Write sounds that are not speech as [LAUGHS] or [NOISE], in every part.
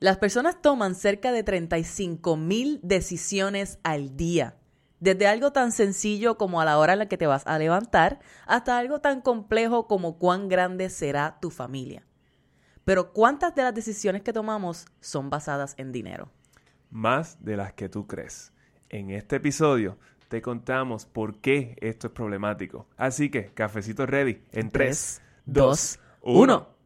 Las personas toman cerca de 35 mil decisiones al día. Desde algo tan sencillo como a la hora en la que te vas a levantar, hasta algo tan complejo como cuán grande será tu familia. Pero ¿cuántas de las decisiones que tomamos son basadas en dinero? Más de las que tú crees. En este episodio te contamos por qué esto es problemático. Así que, cafecito ready en 3, 2, 1.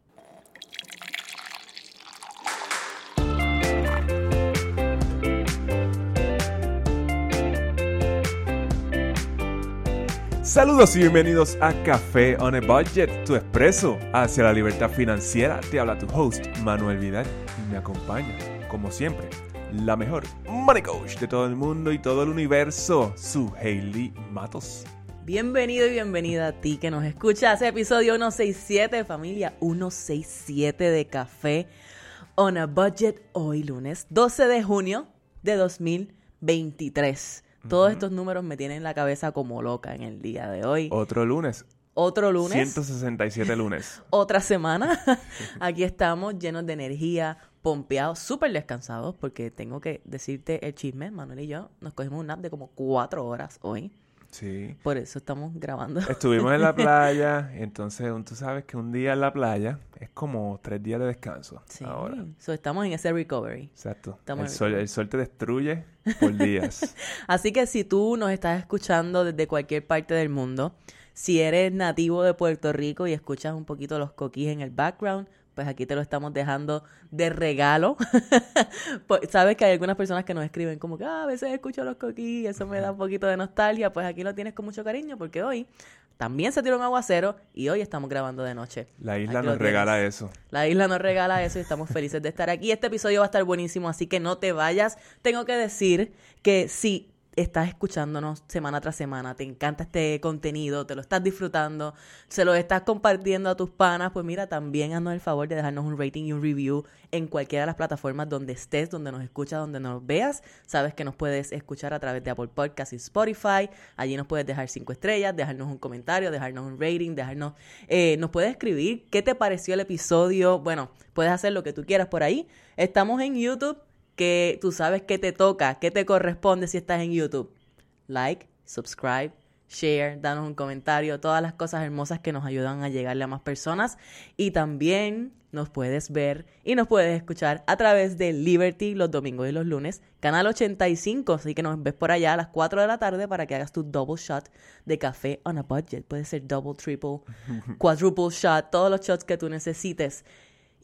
Saludos y bienvenidos a Café on a Budget, tu expreso hacia la libertad financiera. Te habla tu host, Manuel Vidal, y me acompaña, como siempre, la mejor money coach de todo el mundo y todo el universo, su Hailey Matos. Bienvenido y bienvenida a ti que nos escucha ese episodio 167, familia 167 de Café on a Budget, hoy lunes 12 de junio de 2023. Todos estos números me tienen la cabeza como loca en el día de hoy. Otro lunes. Otro lunes. 167 lunes. [LAUGHS] Otra semana. [LAUGHS] Aquí estamos llenos de energía, pompeados, súper descansados, porque tengo que decirte el chisme, Manuel y yo nos cogimos un nap de como cuatro horas hoy. Sí. Por eso estamos grabando. Estuvimos en la [LAUGHS] playa, entonces tú sabes que un día en la playa es como tres días de descanso. Sí. Ahora. So, estamos en ese recovery. Exacto. Estamos El sol, recovery. el sol te destruye [LAUGHS] por días. Así que si tú nos estás escuchando desde cualquier parte del mundo, si eres nativo de Puerto Rico y escuchas un poquito los coquís en el background, pues aquí te lo estamos dejando de regalo. [LAUGHS] Pues, Sabes que hay algunas personas que nos escriben como que "Ah, a veces escucho los coquís y eso me da un poquito de nostalgia. Pues aquí lo tienes con mucho cariño porque hoy también se tiró un aguacero y hoy estamos grabando de noche. La isla Aquí nos regala eso. La isla nos regala eso y estamos felices de estar aquí. Este episodio va a estar buenísimo, así que no te vayas. Tengo que decir que si estás escuchándonos semana tras semana, te encanta este contenido, te lo estás disfrutando, se lo estás compartiendo a tus panas, pues mira, también haznos el favor de dejarnos un rating y un review en cualquiera de las plataformas donde estés, donde nos escuchas, donde nos veas. Sabes que nos puedes escuchar a través de Apple Podcasts y Spotify. Allí nos puedes dejar cinco estrellas, dejarnos un comentario, dejarnos un rating, dejarnos... eh, nos puedes escribir qué te pareció el episodio. Bueno, puedes hacer lo que tú quieras por ahí. Estamos en YouTube, que tú sabes qué te toca, qué te corresponde si estás en YouTube. Like, subscribe, share, danos un comentario, todas las cosas hermosas que nos ayudan a llegarle a más personas. Y también nos puedes ver y nos puedes escuchar a través de Liberty los domingos y los lunes, canal 85. Así que nos ves por allá a las 4 de la tarde para que hagas tu double shot de café on a budget. Puede ser double, triple, [LAUGHS] quadruple shot, todos los shots que tú necesites.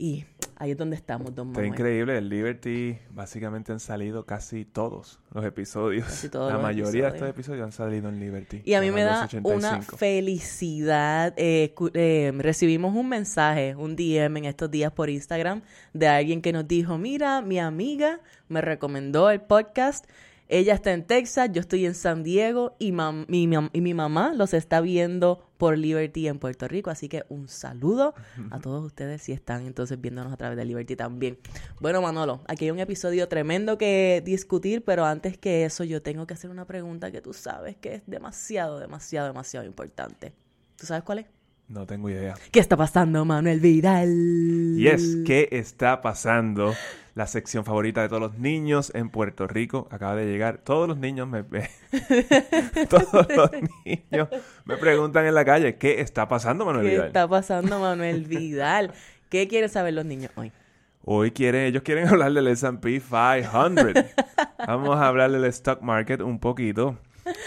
Y ahí es donde estamos, don Está Manuel. increíble. El Liberty, básicamente han salido casi todos los episodios. Casi todos La los mayoría de estos episodios. han salido en Liberty. Y a mí me da 285. una felicidad. eh, eh, recibimos un mensaje, un DM en estos días por Instagram de alguien que nos dijo, mira, mi amiga me recomendó el podcast. Ella está en Texas, yo estoy en San Diego y, mam- mi, y mi mamá los está viendo por Liberty en Puerto Rico. Así que un saludo a todos ustedes si están entonces viéndonos a través de Liberty también. Bueno, Manolo, aquí hay un episodio tremendo que discutir, pero antes que eso yo tengo que hacer una pregunta que tú sabes que es demasiado, demasiado, demasiado importante. ¿Tú sabes cuál es? No tengo idea. ¿Qué está pasando, Manuel Vidal? Y es, ¿qué está pasando? La sección favorita de todos los niños en Puerto Rico acaba de llegar. Todos los niños me [LAUGHS] todos los niños me preguntan en la calle, ¿qué está pasando, Manuel ¿Qué Vidal? está pasando, Manuel Vidal? [LAUGHS] ¿Qué quieren saber los niños hoy? Hoy quieren, ellos quieren [LAUGHS] hablar del S&P 500. Vamos a hablar del stock market un poquito.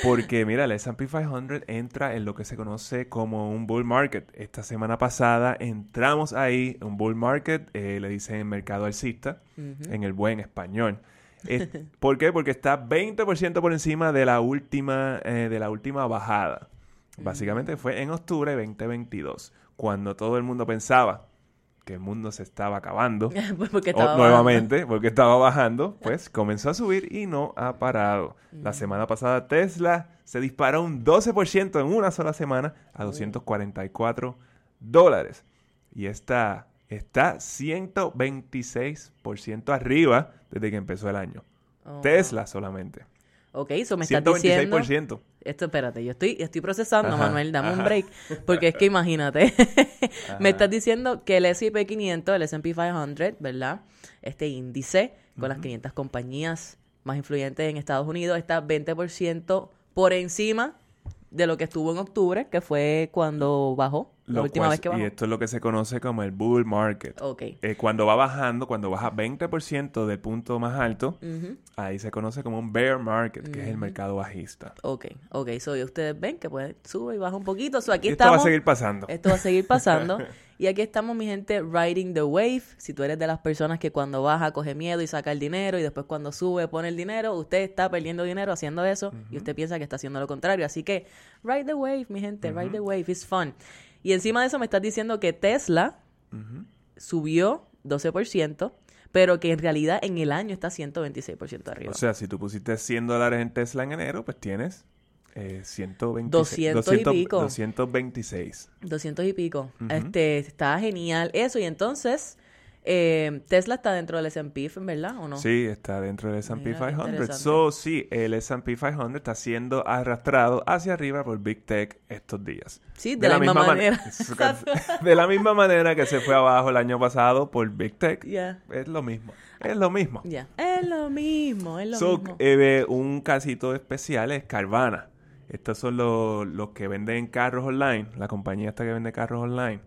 Porque mira, el S&P 500 entra en lo que se conoce como un bull market. Esta semana pasada entramos ahí, un bull market, eh, le dicen mercado alcista, en el buen español. Es- [LAUGHS] ¿Por qué? Porque está 20% por encima de la última, eh, de la última bajada. Básicamente fue en octubre de 2022, cuando todo el mundo pensaba que el mundo se estaba acabando. [LAUGHS] Pues O nuevamente, porque estaba bajando, [LAUGHS] pues comenzó a subir y no ha parado. La semana pasada Tesla se disparó un 12% en una sola semana a 244 dólares. Y esta está 126% arriba desde que empezó el año. Oh, Tesla solamente. Ok, eso me estás diciendo... 126%. Esto, espérate, yo estoy, estoy procesando, Ajá, Manuel, dame un ajá. break, porque es que imagínate, [LAUGHS] me estás diciendo que el S&P 500, el S&P 500, ¿verdad? Este índice con las 500 compañías más influyentes en Estados Unidos está 20% por encima de lo que estuvo en octubre, que fue cuando bajó, la Lo última cual- vez que bajó. Y esto es lo que se conoce como el bull market. Ok. Eh, cuando va bajando, cuando baja 20% del punto más alto, ahí se conoce como un bear market, que es el mercado bajista. Ok, ok, so ustedes ven que pues sube y baja un poquito, so aquí y esto estamos. va a seguir pasando. Esto va a seguir pasando. [LAUGHS] y aquí estamos, mi gente, riding the wave. Si tú eres de las personas que cuando baja coge miedo y saca el dinero y después cuando sube pone el dinero, usted está perdiendo dinero haciendo eso y usted piensa que está haciendo lo contrario. Así que ride the wave, mi gente, ride the wave, it's fun. Y encima de eso me estás diciendo que Tesla Ujú. subió 12%, pero que en realidad en el año está 126% arriba. O sea, si tú pusiste 100 dólares en Tesla en enero, pues tienes eh, 126. 200 y pico. 226. 200 y pico. Este, está genial eso. Y entonces, eh, Tesla está dentro del S&P, ¿verdad? ¿O no? Sí, está dentro del S&P Mira, qué 500. interesante. So, sí, el S&P 500 está siendo arrastrado hacia arriba por Big Tech estos días. Sí, de, la, misma, mane- manera. [LAUGHS] [LAUGHS] de la misma manera que se fue abajo el año pasado por Big Tech. Es lo mismo. Es lo mismo. Es lo mismo, es lo So, mismo. eh, un casito especial es Carvana. Estos son los, los que venden carros online. La compañía esta que vende carros online.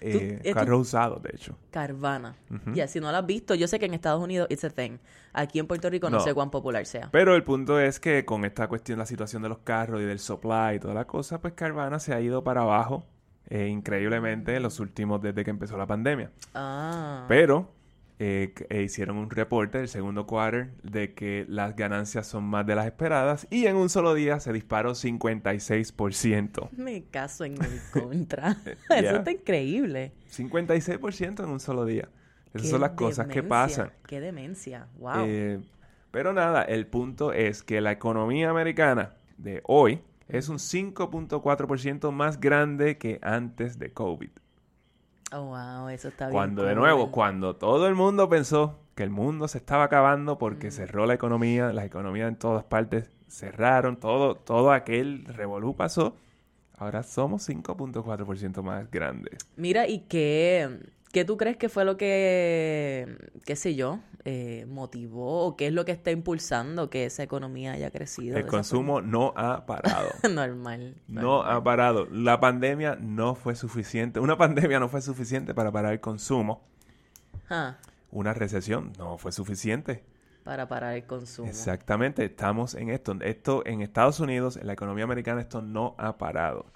Eh, esto- carros usados, de hecho. Carvana. Ujú. Ya, si no lo has visto, yo sé que en Estados Unidos it's a thing. Aquí en Puerto Rico no, No. sé cuán popular sea. Pero el punto es que con esta cuestión, la situación de los carros y del supply y toda la cosa, pues Carvana se ha ido para abajo eh, increíblemente en los últimos, desde que empezó la pandemia. Ah. Pero eh, eh, hicieron un reporte del segundo quarter de que las ganancias son más de las esperadas y en un solo día se disparó 56%. [LAUGHS] Me caso en el contra. [LAUGHS] Eh, Eso está increíble. 56% en un solo día. Esas Qué son las cosas que pasan. Qué demencia. Wow. Eh, pero nada, el punto es que la economía americana de hoy es un 5.4% más grande que antes de COVID. Oh, wow, eso está bien. Cuando de nuevo, cuando todo el mundo pensó que el mundo se estaba acabando Mm. porque cerró la economía, las economías en todas partes cerraron, todo, todo aquel revolú pasó, ahora somos 5.4% más grandes. Mira, ¿y qué, qué tú crees que fue lo que, qué sé yo, eh, motivó o qué es lo que está impulsando que esa economía haya crecido? El consumo no ha parado. [LAUGHS] normal. No ha parado. La pandemia no fue suficiente. Una pandemia no fue suficiente para parar el consumo. Una recesión no fue suficiente. para parar el consumo. Exactamente. Estamos en esto. Esto en Estados Unidos, en la economía americana, esto no ha parado.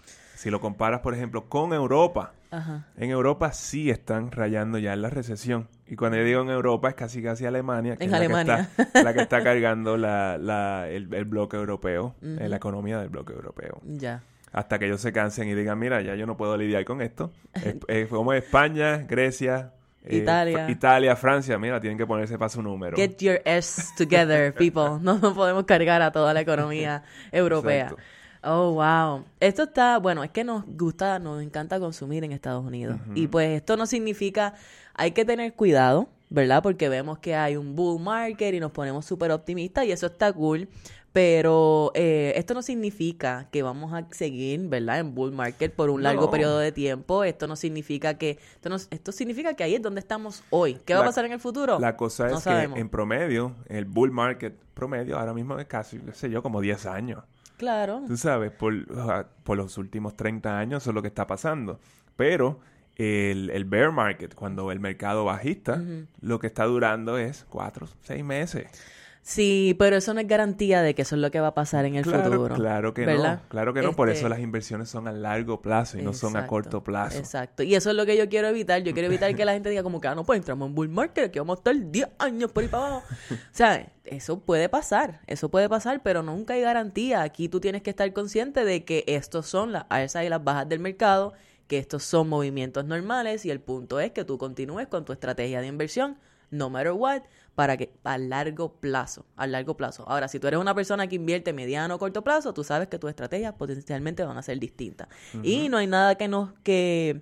Si lo comparas, por ejemplo, con Europa, Ajá. en Europa sí están rayando ya en la recesión. Y cuando yo digo en Europa es casi casi Alemania, que En es la que, está, la que está [LAUGHS] cargando la, la- el, el bloque europeo, eh, la economía del bloque europeo. Ya. Hasta que ellos se cansen y digan, mira, ya yo no puedo lidiar con esto. [LAUGHS] Es, es como España, Grecia, eh, Italia. Fr- Italia, Francia, mira, tienen que ponerse para su número. Get your S together, people. No, no podemos cargar a toda la economía [LAUGHS] europea. Exacto. Oh, wow. Esto está, bueno, es que nos gusta, nos encanta consumir en Estados Unidos. Y pues esto no significa, hay que tener cuidado, ¿verdad? Porque vemos que hay un bull market y nos ponemos súper optimistas y eso está cool. Pero eh, esto no significa que vamos a seguir, ¿verdad? En bull market por un largo No. periodo de tiempo. Esto no significa que, esto, no- esto significa que ahí es donde estamos hoy. ¿Qué va a pasar en el futuro? La cosa No es sabemos. que en promedio, el bull market promedio ahora mismo es casi, qué sé yo, como 10 años. Claro. Tú sabes, por, por los últimos 30 años eso es lo que está pasando. Pero el, el bear market, cuando el mercado bajista, lo que está durando es 4, 6 meses. Sí, pero eso no es garantía de que eso es lo que va a pasar en el claro, futuro. claro que ¿verdad? no. Claro que no. Por eso Este, las inversiones son a largo plazo y no son a corto plazo. Exacto. Y eso es lo que yo quiero evitar. Yo quiero evitar que la gente diga como que, ah, no, pues entramos en bull market, que vamos a estar 10 años por ahí para abajo. o sea, eso puede pasar, eso puede pasar, pero nunca hay garantía. Aquí tú tienes que estar consciente de que estos son las alzas y las bajas del mercado, que estos son movimientos normales y el punto es que tú continúes con tu estrategia de inversión, no matter what, para que a largo plazo, a largo plazo. Ahora, si tú eres una persona que invierte mediano o corto plazo, tú sabes que tus estrategias potencialmente van a ser distintas. Y no hay nada que nos, que,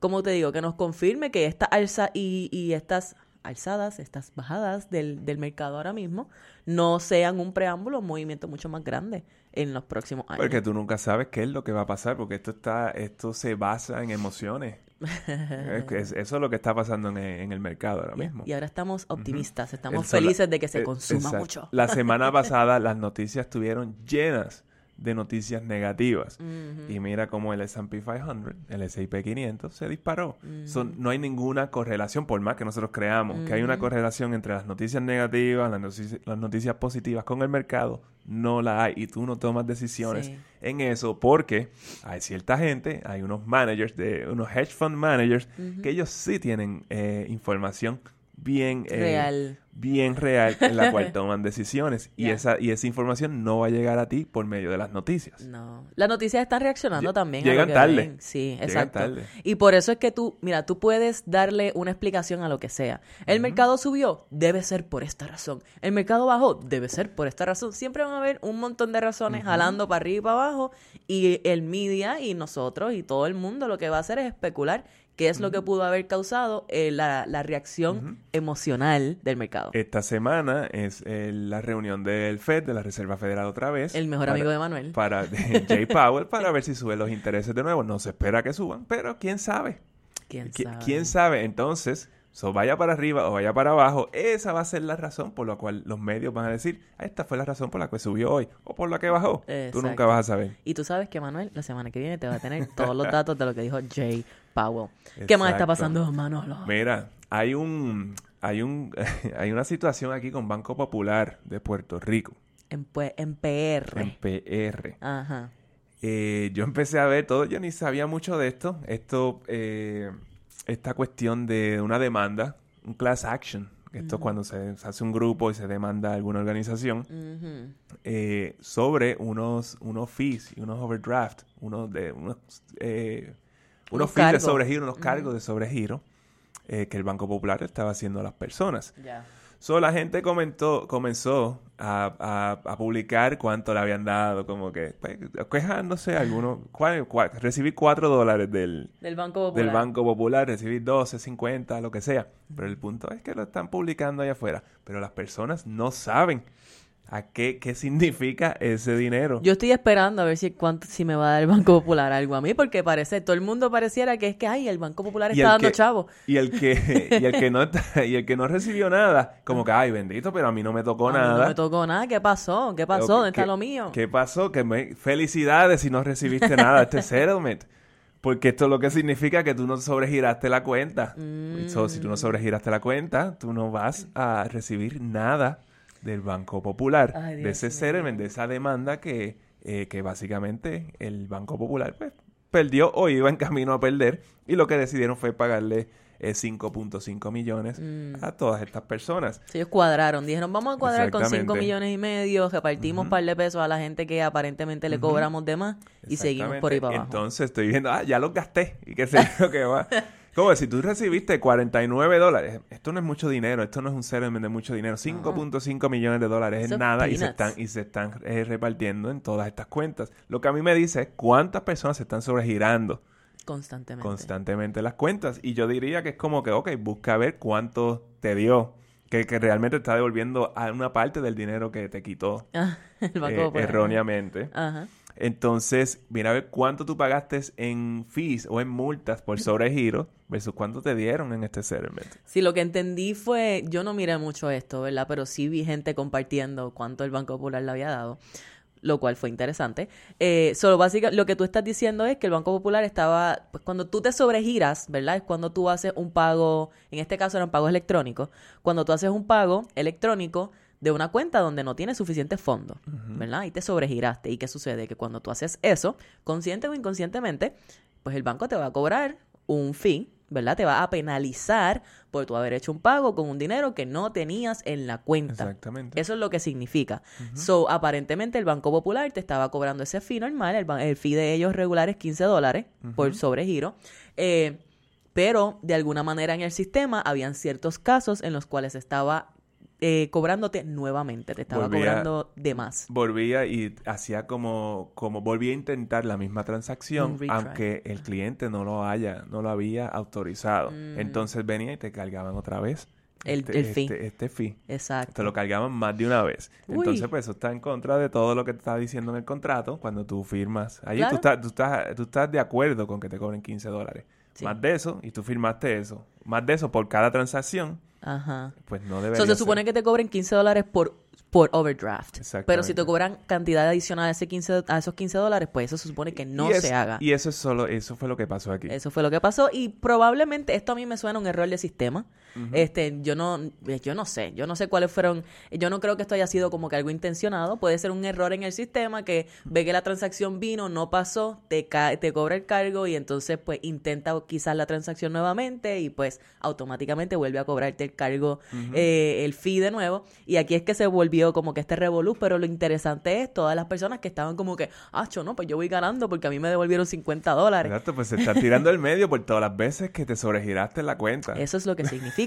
como te digo, que nos confirme que esta alza y, y estas alzadas, estas bajadas del, del mercado ahora mismo, no sean un preámbulo, un movimiento mucho más grande en los próximos años. Porque tú nunca sabes qué es lo que va a pasar, porque esto está, esto se basa en emociones. Es [LAUGHS] eso es lo que está pasando en, el- en el mercado ahora mismo. Y ahora estamos optimistas, estamos El felices de que se eh, consuma exacto. mucho. La semana [LAUGHS] pasada las noticias estuvieron llenas de noticias negativas. Y mira cómo el S&P 500, el S&P 500 se disparó. Son- no hay ninguna correlación, por más que nosotros creamos que hay una correlación entre las noticias negativas, las, notici- las noticias positivas con el mercado, no la hay. Y tú no tomas decisiones Sí. en eso porque hay cierta gente, hay unos managers, de unos hedge fund managers, que ellos sí tienen eh, información bien eh, Real. bien real en la cual [LAUGHS] toman decisiones y esa y esa información no va a llegar a ti por medio de las noticias. No. Las noticias están reaccionando Lle- también. llegan tarde. ven. Sí, Llegan exacto. tarde. Y por eso es que tú, mira, tú puedes darle una explicación a lo que sea. El mercado subió, debe ser por esta razón. El mercado bajó, debe ser por esta razón. Siempre van a haber un montón de razones jalando para arriba y para abajo. Y el media y nosotros y todo el mundo lo que va a hacer es especular qué es lo que pudo haber causado eh, la, la reacción emocional del mercado. Esta semana es eh, la reunión del Fed, de la Reserva Federal otra vez. el mejor para- amigo de Manuel. Para [LAUGHS] de Jay Powell, para ver si suben los intereses de nuevo. No se espera que suban, pero quién sabe. ¿Quién Qui- sabe? ¿Quién sabe? Entonces, so vaya para arriba o vaya para abajo, esa va a ser la razón por la cual los medios van a decir, "Ah, esta fue la razón por la que subió hoy o por la que bajó. Tú nunca vas a saber. Y tú sabes que Manuel la semana que viene te va a tener todos los datos de lo que dijo Jay Powell. ¿Qué más está pasando, Manolo? Mira, hay un hay un [LAUGHS] hay una situación aquí con Banco Popular de Puerto Rico, En, en PR. en PR. Ajá. Eh, yo empecé a ver todo, yo ni sabía mucho de esto. Esto, eh, esta cuestión de una demanda, un class action. Esto es cuando se, se hace un grupo y se demanda a alguna organización eh, sobre unos, unos fees y unos overdraft, unos de unos, unos fees de sobregiro, unos cargos de sobregiro eh, que el Banco Popular estaba haciendo a las personas. Ya. So, la gente comentó, comenzó a, a- a publicar cuánto le habían dado, como que pues, quejándose algunos, cua- cua- recibí 4 dólares del, Del Banco Popular. del Banco Popular, recibí 12, 50, lo que sea. Pero el punto es que lo están publicando allá afuera. Pero las personas no saben a qué, qué significa ese dinero. Yo estoy esperando a ver si cuánto si me va a dar el Banco Popular algo a mí, porque parece, todo el mundo pareciera que es que, ay, el Banco Popular está dando que- chavo. Y el que, y el que no [LAUGHS] está- y el que no recibió nada, como que ay bendito, pero a mí no me tocó A mí nada. No me tocó nada. ¿Qué pasó? ¿Qué pasó? ¿Dónde está ¿qué- lo mío? ¿Qué pasó? Que me... Felicidades si no recibiste nada este settlement. Porque esto lo que significa que tú no sobregiraste la cuenta. Mm. So, si tú no sobregiraste la cuenta, tú no vas a recibir nada del Banco Popular. Ay, de ese settlement, de esa demanda que, eh, que básicamente el Banco Popular pues, perdió o iba en camino a perder. Y lo que decidieron fue pagarle eh, 5.5 millones Mm. a todas estas personas. Sí, ellos cuadraron, dijeron, vamos a cuadrar con 5 Exactamente. millones y medio, repartimos un par de pesos a la gente que aparentemente le cobramos de más y seguimos por ahí para abajo. Entonces estoy viendo, ah, ya los gasté. Y qué sé yo que va. [LAUGHS] Como si tú recibiste 49 dólares, esto no es mucho dinero, esto no es un settlement de mucho dinero, 5.5 millones de dólares es Eso nada y se están, y se están eh, repartiendo en todas estas cuentas. Lo que a mí me dice es cuántas personas se están sobregirando Constantemente. constantemente las cuentas. Y yo diría que es como que, ok, busca ver cuánto te dio, que, que realmente está devolviendo a una parte del dinero que te quitó Ah, [LAUGHS] el Banco eh, erróneamente. Ajá. Entonces, mira a ver cuánto tú pagaste en fees o en multas por sobregiro versus cuánto te dieron en este settlement. Sí, lo que entendí fue, yo no miré mucho esto, ¿verdad? Pero sí vi gente compartiendo cuánto el Banco Popular le había dado, lo cual fue interesante. Eh, solo básicamente, lo que tú estás diciendo es que el Banco Popular estaba, pues cuando tú te sobregiras, ¿verdad? Es cuando tú haces un pago, en este caso eran pagos electrónicos, cuando tú haces un pago electrónico de una cuenta donde no tienes suficientes fondos, ¿verdad? Y te sobregiraste. ¿Y qué sucede? Que cuando tú haces eso, consciente o inconscientemente, pues el banco te va a cobrar un fee, ¿verdad? Te va a penalizar por tu haber hecho un pago con un dinero que no tenías en la cuenta. Exactamente. Eso es lo que significa. So, aparentemente el Banco Popular te estaba cobrando ese fee normal, el, el fee de ellos regular es 15 dólares por sobregiro. Eh, pero de alguna manera en el sistema habían ciertos casos en los cuales estaba eh, cobrándote nuevamente, te estaba Volvía- cobrando de más. Volvía y hacía como, como volvía a intentar la misma transacción, aunque el cliente no lo haya, no lo había autorizado. Mm. Entonces venía y te cargaban otra vez El, este, el fee. Este, este fee. Exacto. Te lo cargaban más de una vez. Uy. Entonces, pues eso está en contra de todo lo que te está diciendo en el contrato cuando tú firmas. Allí Claro. tú, estás, tú, estás, tú estás de acuerdo con que te cobren 15 dólares. Sí. Más de eso, y tú firmaste eso. Más de eso por cada transacción, Ajá. pues no So, debería se supone ser. que te cobren 15 dólares por, por overdraft. Pero si te cobran cantidad adicional a, ese 15, a esos 15 dólares, pues eso se supone que no es- se haga. Y eso es solo, eso fue lo que pasó aquí. Eso fue lo que pasó y probablemente esto a mí me suena un error de sistema. Este, yo no yo no sé, yo no sé cuáles fueron, yo no creo que esto haya sido como que algo intencionado, puede ser un error en el sistema que ve que la transacción vino, no pasó, te ca- te cobra el cargo y entonces pues intenta quizás la transacción nuevamente y pues automáticamente vuelve a cobrarte el cargo eh, el fee de nuevo y aquí es que se volvió como que este revolú, pero lo interesante es todas las personas que estaban como que, ah, no, pues yo voy ganando porque a mí me devolvieron 50 dólares. Exacto, pues se está tirando el medio por todas las veces que te sobregiraste la cuenta. Eso es lo que significa.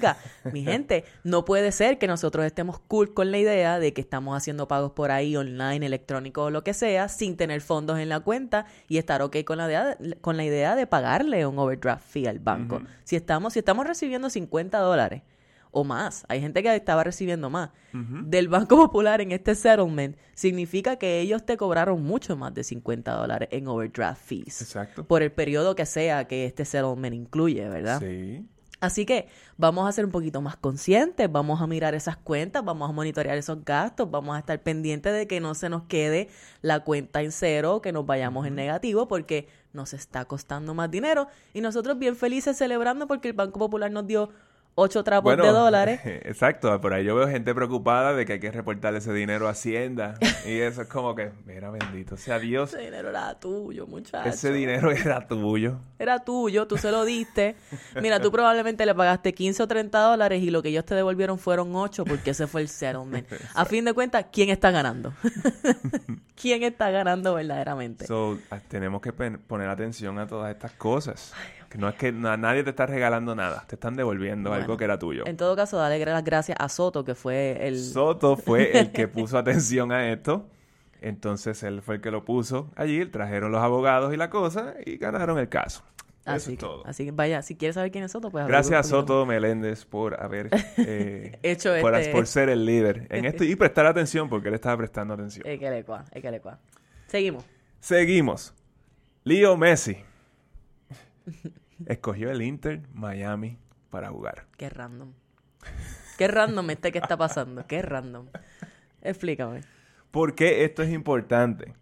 Mi [LAUGHS] gente, no puede ser que nosotros estemos cool con la idea de que estamos haciendo pagos por ahí, online, electrónico o lo que sea, sin tener fondos en la cuenta y estar ok con la idea, con la idea de pagarle un overdraft fee al banco. Si estamos, si estamos recibiendo 50 dólares o más, hay gente que estaba recibiendo más, del Banco Popular en este settlement, significa que ellos te cobraron mucho más de 50 dólares en overdraft fees. Exacto. Por el periodo que sea que este settlement incluye, ¿verdad? Sí. Así que vamos a ser un poquito más conscientes, vamos a mirar esas cuentas, vamos a monitorear esos gastos, vamos a estar pendientes de que no se nos quede la cuenta en cero, que nos vayamos en negativo, porque nos está costando más dinero. Y nosotros bien felices celebrando porque el Banco Popular nos dio ocho trapos de [LAUGHS] dólares. Exacto, por ahí yo veo gente preocupada de que hay que reportarle ese dinero a Hacienda. y eso es como que, mira, bendito sea Dios, Ese dinero era tuyo, muchacho. ese dinero era tuyo. Era tuyo, tú se lo diste. Mira, tú probablemente le pagaste 15 o 30 dólares y lo que ellos te devolvieron fueron 8 porque ese fue el settlement. A fin de cuentas, ¿quién está ganando? [LAUGHS] ¿Quién está ganando verdaderamente? So, tenemos que poner atención a todas estas cosas. Que no es que na- nadie te está regalando nada, te están devolviendo Bueno, algo que era tuyo. En todo caso, dale las gracias a Soto, que fue el... Soto fue el que [LAUGHS] puso atención a esto. Entonces él fue el que lo puso allí, trajeron los abogados y la cosa y ganaron el caso. Eso así, es que, todo. así que vaya, si quieres saber quién es Soto, pues... Gracias a Soto Meléndez por haber [LAUGHS] eh, Hecho por, este- por ser el líder en esto y prestar atención porque él estaba prestando atención. équele cuá. Seguimos. Seguimos. Leo Messi escogió el Inter Miami para jugar. Qué random. Qué random este que está pasando. Qué random. Explícame. ¿Por qué esto es importante?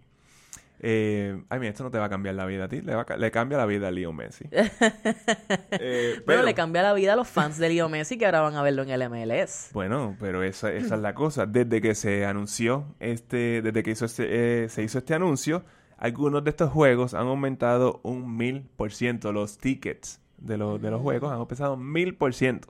Eh, ay, mira, esto no te va a cambiar la vida a ti, le, va a le cambia la vida a Leo Messi. [LAUGHS] Eh, Bueno, pero- le cambia la vida a los fans de Leo Messi que ahora van a verlo en el MLS. Bueno, pero esa, esa es la cosa. Desde que se anunció este, desde que hizo este, eh, se hizo este anuncio, algunos de estos juegos han aumentado un mil por ciento. Los tickets de, los de los juegos han aumentado mil por ciento.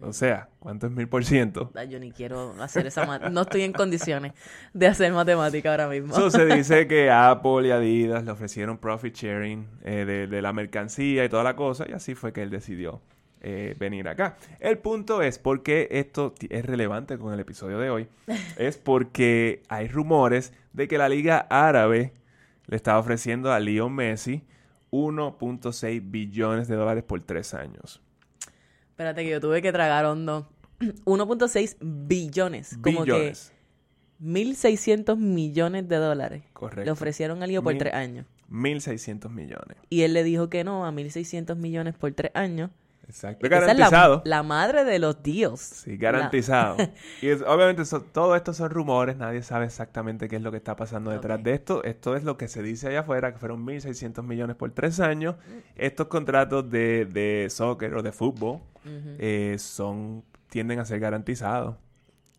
O sea, ¿cuánto es mil por ciento? Yo ni quiero hacer esa... ma- No estoy en condiciones de hacer matemática ahora mismo. So, se dice que [LAUGHS] Apple y Adidas le ofrecieron profit sharing eh, de, de la mercancía y toda la cosa, y así fue que él decidió eh, venir acá. El punto es por qué esto es relevante con el episodio de hoy. [LAUGHS] es porque hay rumores de que la Liga Árabe le está ofreciendo a Leo Messi 1.6 billones de dólares por tres años. Espérate que yo tuve que tragar hondo. [CLEARS THROAT] 1.6 billones. Como billones. que 1.600 millones de dólares. Correcto. Le ofrecieron a Leo por Mil- tres años. 1.600 millones. Y él le dijo que no a 1.600 millones por tres años. Exacto. Esa es la- madre de los deals. Sí, garantizado. [LAUGHS] y es- obviamente so- todo esto son rumores, nadie sabe exactamente qué es lo que está pasando detrás de esto. Esto es lo que se dice allá afuera, que fueron 1.600 millones por tres años. Estos contratos de, de soccer o de fútbol eh, son tienden a ser garantizados.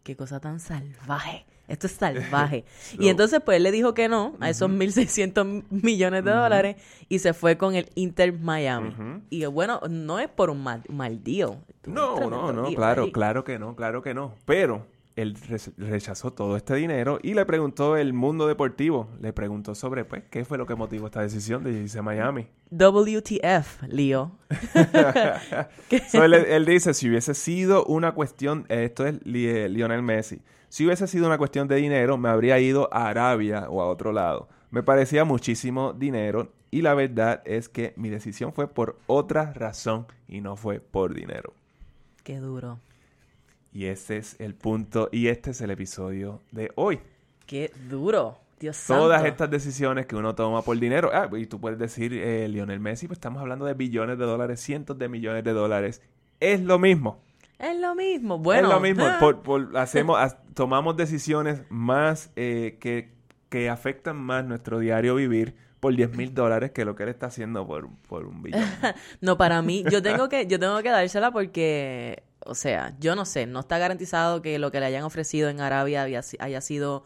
Qué cosa tan salvaje. Esto es salvaje. [LAUGHS] Y entonces, pues, él le dijo que no a esos 1.600 millones de dólares y se fue con el Inter Miami. Y bueno, no es por un mal, mal deal. Un No, no, no, claro, claro que no, claro que no. Pero él re- rechazó todo este dinero y le preguntó el mundo deportivo, le preguntó sobre, pues, qué fue lo que motivó esta decisión de irse a Miami. WTF, Leo. [LAUGHS] [LAUGHS] So, él, él dice, si hubiese sido una cuestión, esto es Li- Lionel Messi, si hubiese sido una cuestión de dinero, me habría ido a Arabia o a otro lado. Me parecía muchísimo dinero y la verdad es que mi decisión fue por otra razón y no fue por dinero. Qué duro. Y ese es el punto y este es el episodio de hoy. Qué duro. Dios Todas santo. estas decisiones que uno toma por dinero. Ah, y tú puedes decir, eh, Lionel Messi, pues estamos hablando de billones de dólares, cientos de millones de dólares. Es lo mismo. Es lo mismo. Bueno. es lo mismo. ah, Por- por- hacemos, tomamos decisiones más eh, que, que afectan más nuestro diario vivir por 10 mil dólares que lo que él está haciendo por, por un billón. [LAUGHS] No, para mí, yo tengo que, yo tengo que dársela porque, o sea, yo no sé, no está garantizado que lo que le hayan ofrecido en Arabia había si- haya sido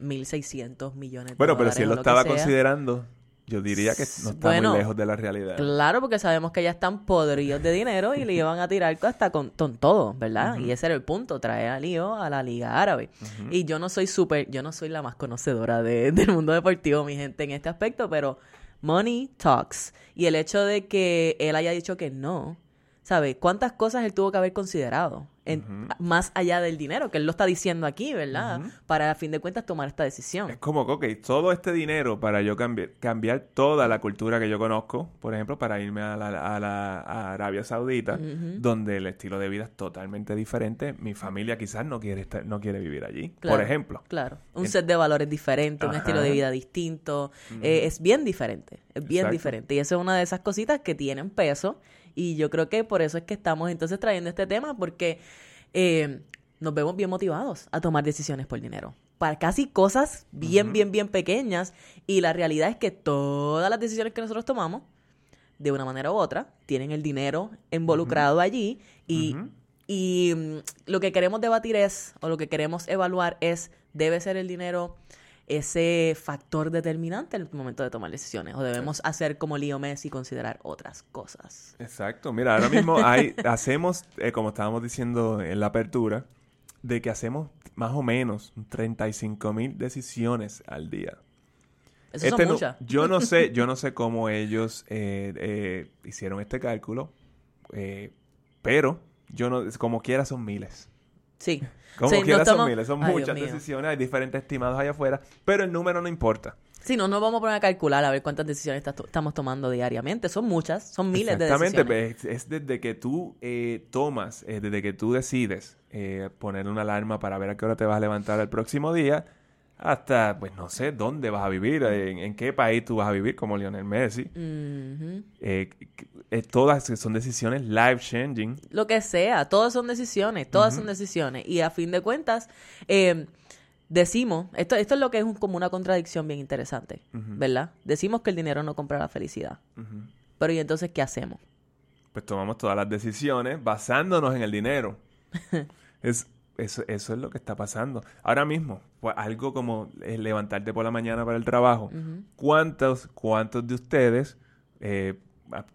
1.600 millones de bueno, pero dólares si él lo estaba considerando, yo diría que no está Bueno, muy lejos de la realidad. Claro, porque sabemos que ya están podridos de dinero y le iban a tirar hasta con, con todo, ¿verdad? Y ese era el punto, traer a lío a la Liga Árabe. Y yo no soy súper, yo no soy la más conocedora de- [LAUGHS] del mundo deportivo, mi gente, en este aspecto, pero money talks. Y el hecho de que él haya dicho que no, ¿sabe? ¿Cuántas cosas él tuvo que haber considerado? En- Más allá del dinero, que él lo está diciendo aquí, ¿verdad? Para, a fin de cuentas, tomar esta decisión. Es como que, ok, todo este dinero para yo cambiar, cambiar toda la cultura que yo conozco, por ejemplo, para irme a, la, a, la- a Arabia Saudita, donde el estilo de vida es totalmente diferente, mi familia quizás no quiere estar, no quiere vivir allí, Claro, por ejemplo. Claro, un En- set de valores diferente, un estilo de vida distinto. eh, es bien diferente, es bien Exacto. diferente. Y eso es una de esas cositas que tienen peso. Y yo creo que por eso es que estamos entonces trayendo este tema, porque eh, nos vemos bien motivados a tomar decisiones por dinero. Para casi cosas bien, bien, bien pequeñas. Y la realidad es que todas las decisiones que nosotros tomamos, de una manera u otra, tienen el dinero involucrado allí. Y, y mm, lo que queremos debatir es, o lo que queremos evaluar es, ¿debe ser el dinero ese factor determinante en el momento de tomar decisiones? ¿O debemos hacer como Leo Messi y considerar otras cosas? Exacto, mira, ahora mismo [LAUGHS] hay, hacemos, eh, como estábamos diciendo en la apertura, de que hacemos más o menos 35 mil decisiones al día. Eso Este son no- yo no sé, yo no [LAUGHS] sé cómo ellos eh, eh, hicieron este cálculo, pero yo no, como quiera son miles. Sí. Como Sí, no quiera son estamos- miles, son Ay, muchas decisiones, hay diferentes estimados allá afuera, pero el número no importa. Sí, no nos vamos a poner a calcular a ver cuántas decisiones estamos tomando diariamente. Son muchas, son miles de Exactamente, decisiones. pues, es, es desde que tú eh, tomas, eh, desde que tú decides eh, poner una alarma para ver a qué hora te vas a levantar el próximo día, hasta, pues no sé, dónde vas a vivir, en, en qué país tú vas a vivir, como Lionel Messi. Ujú. Eh, eh, todas son decisiones life changing. Lo que sea, todas son decisiones, todas son decisiones. Y a fin de cuentas, eh, decimos, esto, esto es lo que es un- como una contradicción bien interesante, ¿verdad? Decimos que el dinero no compra la felicidad. Pero ¿y entonces qué hacemos? Pues tomamos todas las decisiones basándonos en el dinero. [LAUGHS] es, eso, eso es lo que está pasando. Ahora mismo, pues, algo como eh, levantarte por la mañana para el trabajo. ¿Cuántos, cuántos de ustedes eh,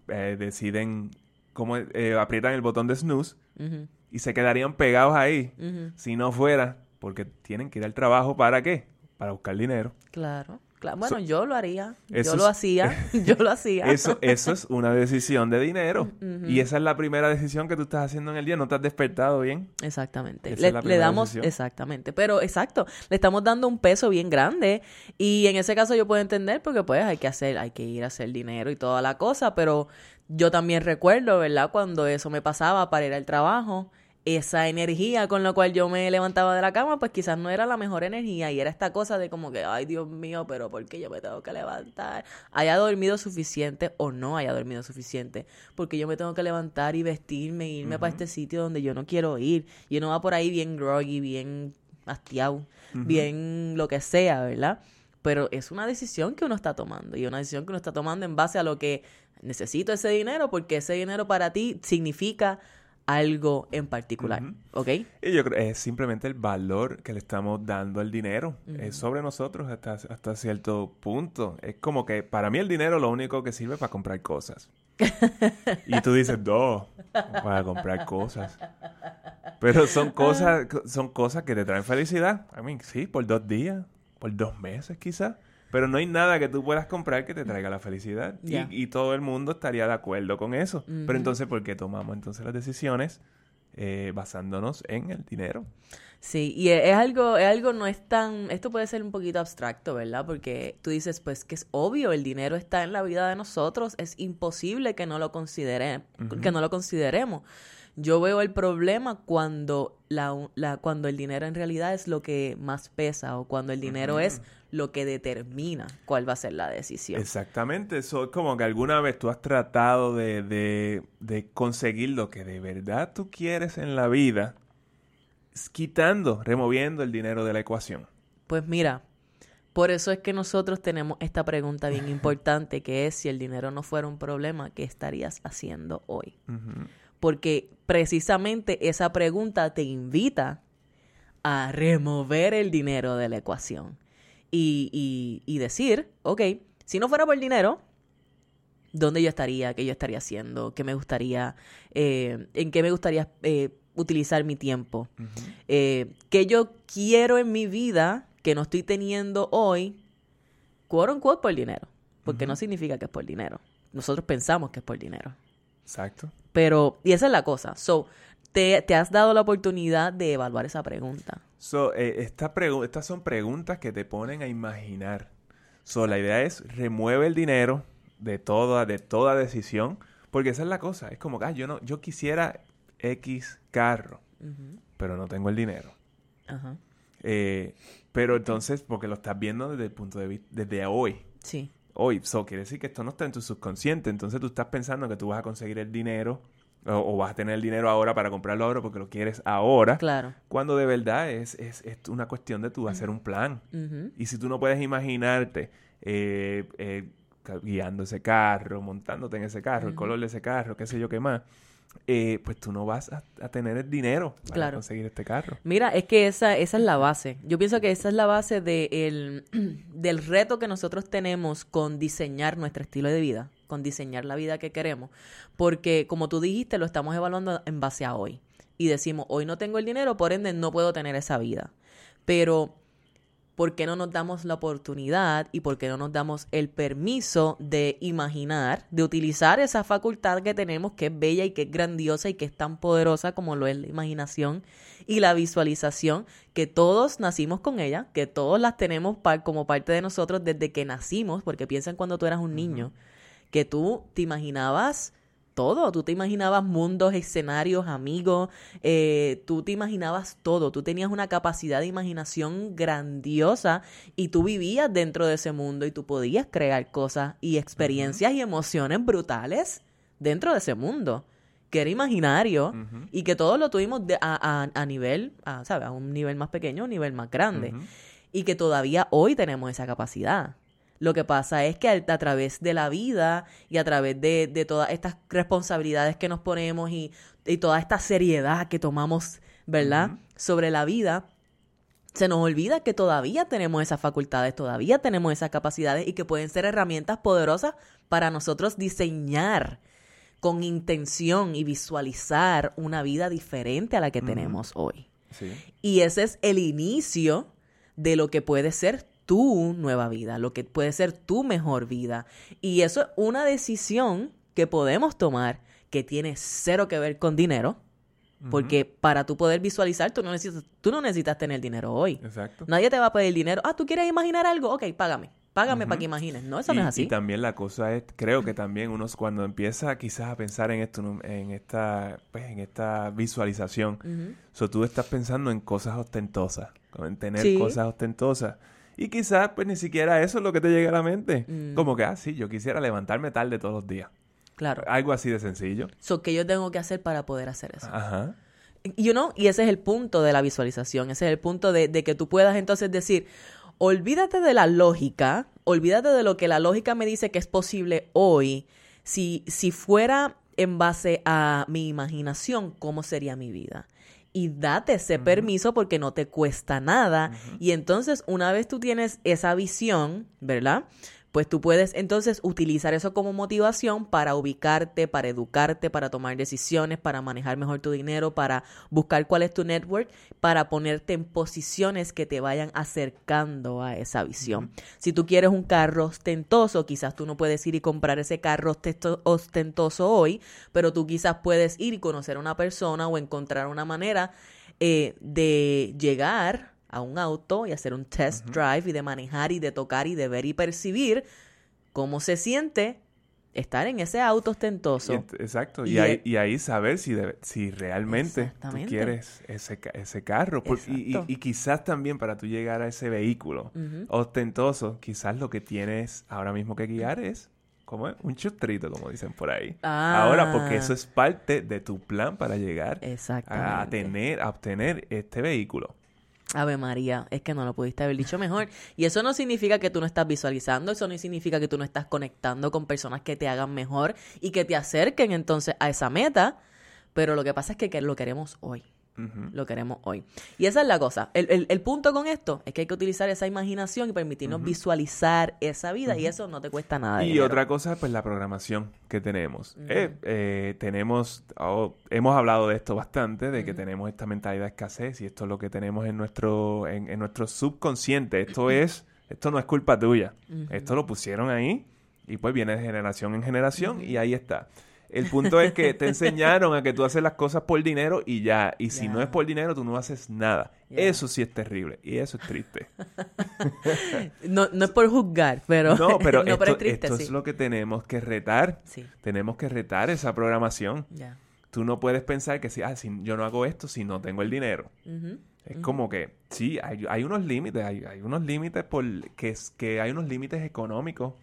eh, deciden, cómo eh, aprietan el botón de snooze Ujú, y se quedarían pegados ahí si no fuera porque tienen que ir al trabajo para qué? Para buscar dinero. Claro, claro. Bueno, yo lo haría, yo lo hacía, [LAUGHS] [LAUGHS] yo lo hacía. Eso, eso es una decisión de dinero. Y esa es la primera decisión que tú estás haciendo en el día. No te has despertado bien. Exactamente. Esa Le, es la le damos, decisión. exactamente. Pero exacto, le estamos dando un peso bien grande. Y en ese caso yo puedo entender porque pues hay que hacer, hay que ir a hacer dinero y toda la cosa. Pero yo también recuerdo, ¿verdad? Cuando eso me pasaba para ir al trabajo, esa energía con la cual yo me levantaba de la cama, pues quizás no era la mejor energía. Y era esta cosa de como que, ay Dios mío, pero ¿por qué yo me tengo que levantar? Haya dormido suficiente o no haya dormido suficiente. Porque yo me tengo que levantar y vestirme e irme para este sitio donde yo no quiero ir. Y uno va por ahí bien groggy, bien hastiado, bien lo que sea, ¿verdad? Pero es una decisión que uno está tomando. Y una decisión que uno está tomando en base a lo que necesito ese dinero, porque ese dinero para ti significa algo en particular. ¿Ok? Y yo creo es simplemente el valor que le estamos dando al dinero. Es sobre nosotros hasta, hasta cierto punto. Es como que para mí el dinero lo único que sirve es para comprar cosas. [LAUGHS] y tú dices, no, para comprar cosas. Pero son cosas, son cosas que te traen felicidad. I mean, sí, por dos días, por dos meses quizás. Pero no hay nada que tú puedas comprar que te traiga la felicidad. Y-. Y, todo el mundo estaría de acuerdo con eso. Pero entonces, ¿por qué tomamos entonces las decisiones eh, basándonos en el dinero? Sí, y e- es algo, es algo no es tan, esto puede ser un poquito abstracto, ¿verdad? Porque tú dices, pues que es obvio, el dinero está en la vida de nosotros, es imposible que no lo considere, que no lo consideremos. Yo veo el problema cuando, la, la- cuando el dinero en realidad es lo que más pesa o cuando el dinero es lo que determina cuál va a ser la decisión. Exactamente, eso es como que alguna vez tú has tratado de, de, de conseguir lo que de verdad tú quieres en la vida, quitando, removiendo el dinero de la ecuación. Pues mira, por eso es que nosotros tenemos esta pregunta bien [LAUGHS] importante que es si el dinero no fuera un problema, ¿qué estarías haciendo hoy? Porque precisamente esa pregunta te invita a remover el dinero de la ecuación y, y- y decir, ok, si no fuera por el dinero, ¿dónde yo estaría? ¿Qué yo estaría haciendo? ¿Qué me gustaría? eh, ¿En qué me gustaría eh, utilizar mi tiempo? Eh, que yo quiero en mi vida que no estoy teniendo hoy, quote unquote, por dinero. Porque no significa que es por dinero. Nosotros pensamos que es por dinero. Exacto. Pero, y esa es la cosa. So, te, te has dado la oportunidad de evaluar esa pregunta. So, eh, esta pregu- estas son preguntas que te ponen a imaginar. So, la idea es remueve el dinero de toda, de toda decisión, porque esa es la cosa. Es como, ah, yo no, yo quisiera X carro, pero no tengo el dinero. Ajá. Eh, pero entonces, porque lo estás viendo desde el punto de vista, desde hoy. Sí. Hoy, so, quiere decir que esto no está en tu subconsciente. Entonces tú estás pensando que tú vas a conseguir el dinero o, o vas a tener el dinero ahora para comprarlo ahora porque lo quieres ahora. Claro. Cuando de verdad es, es, es una cuestión de tú hacer un plan. Y si tú no puedes imaginarte eh, eh, guiando ese carro, montándote en ese carro, el color de ese carro, qué sé yo qué más, eh, pues tú no vas a, a tener el dinero para Claro. conseguir este carro. Mira, es que esa, esa es la base. Yo pienso que esa es la base de el- [CLEARS THROAT] del reto que nosotros tenemos con diseñar nuestro estilo de vida, con diseñar la vida que queremos. Porque, como tú dijiste, lo estamos evaluando en base a hoy. Y decimos, hoy no tengo el dinero, por ende no puedo tener esa vida. Pero, ¿por qué no nos damos la oportunidad y por qué no nos damos el permiso de imaginar, de utilizar esa facultad que tenemos que es bella y que es grandiosa y que es tan poderosa como lo es la imaginación y la visualización, que todos nacimos con ella, que todos las tenemos par- como parte de nosotros desde que nacimos, porque piensa en cuando tú eras un niño, que tú te imaginabas todo, tú te imaginabas mundos, escenarios, amigos, eh, tú te imaginabas todo, tú tenías una capacidad de imaginación grandiosa y tú vivías dentro de ese mundo y tú podías crear cosas y experiencias y emociones brutales dentro de ese mundo, que era imaginario y que todos lo tuvimos de- a, a- a nivel, a, ¿sabes? A un nivel más pequeño, un nivel más grande. Y que todavía hoy tenemos esa capacidad. Lo que pasa es que a, través de la vida y a través de, de todas estas responsabilidades que nos ponemos y, y toda esta seriedad que tomamos, ¿verdad? Sobre la vida, se nos olvida que todavía tenemos esas facultades, todavía tenemos esas capacidades y que pueden ser herramientas poderosas para nosotros diseñar con intención y visualizar una vida diferente a la que tenemos hoy. Sí. Y ese es el inicio de lo que puede ser tu nueva vida, lo que puede ser tu mejor vida. Y eso es una decisión que podemos tomar que tiene cero que ver con dinero, porque para tú poder visualizar, tú no necesitas, tú no necesitas tener dinero hoy. Exacto. Nadie te va a pedir dinero. Ah, ¿tú quieres imaginar algo? Ok, págame. Págame para que imagines. No, eso no es así. y también la cosa es, creo que también uno cuando empieza quizás a pensar en esto, en esta, pues, en esta visualización, so, tú estás pensando en cosas ostentosas, en tener Sí. cosas ostentosas. Y quizás pues ni siquiera eso es lo que te llega a la mente. Mm. Como que, ah, sí, yo quisiera levantarme tarde todos los días. Claro. Algo así de sencillo. So, ¿qué yo tengo que hacer para poder hacer eso? Ajá. You know, y ese es el punto de la visualización, ese es el punto de, de que tú puedas entonces decir, olvídate de la lógica, olvídate de lo que la lógica me dice que es posible hoy, si, si fuera en base a mi imaginación, ¿cómo sería mi vida? Y date ese permiso porque no te cuesta nada. Y entonces, una vez tú tienes esa visión, ¿verdad? Pues tú puedes entonces utilizar eso como motivación para ubicarte, para educarte, para tomar decisiones, para manejar mejor tu dinero, para buscar cuál es tu network, para ponerte en posiciones que te vayan acercando a esa visión. Si tú quieres un carro ostentoso, quizás tú no puedes ir y comprar ese carro ostentoso hoy, pero tú quizás puedes ir y conocer a una persona o encontrar una manera eh, de llegar a un auto y hacer un test drive y de manejar y de tocar y de ver y percibir cómo se siente estar en ese auto ostentoso. Y exacto. Y, Y ahí, y ahí saber si, si realmente tú quieres ese, ese carro. Por- y, quizás también para tú llegar a ese vehículo ostentoso, quizás lo que tienes ahora mismo que guiar es, ¿cómo es? Un chustrito, como dicen por ahí. Ah. Ahora, porque eso es parte de tu plan para llegar a tener, a obtener este vehículo. Ave María, es que no lo pudiste haber dicho mejor. Y eso no significa que tú no estás visualizando, eso no significa que tú no estás conectando con personas que te hagan mejor y que te acerquen entonces a esa meta. Pero lo que pasa es que, lo queremos hoy. Lo queremos hoy. Y esa es la cosa. El, el- el punto con esto es que hay que utilizar esa imaginación y permitirnos visualizar esa vida. Y eso no te cuesta nada. Y dinero. otra cosa, pues la programación que tenemos. Eh, eh, tenemos, oh, hemos hablado de esto bastante, de que tenemos esta mentalidad de escasez y esto es lo que tenemos en nuestro, en, en nuestro subconsciente. Esto es, esto no es culpa tuya. Esto lo pusieron ahí y pues viene de generación en generación y ahí está. El punto es que te enseñaron a que tú haces las cosas por dinero y ya. Y si no es por dinero, tú no haces nada. Eso sí es terrible y eso es triste. [LAUGHS] No, no es por juzgar, pero. No, pero, [LAUGHS] no, esto, pero es triste, esto sí. es lo que tenemos que retar. Sí, Tenemos que retar esa programación. ya. Tú no puedes pensar que si, ah, si yo no hago esto si no tengo el dinero. Es como que, sí, hay, hay unos límites, hay, hay unos límites por que, es, que hay unos límites económicos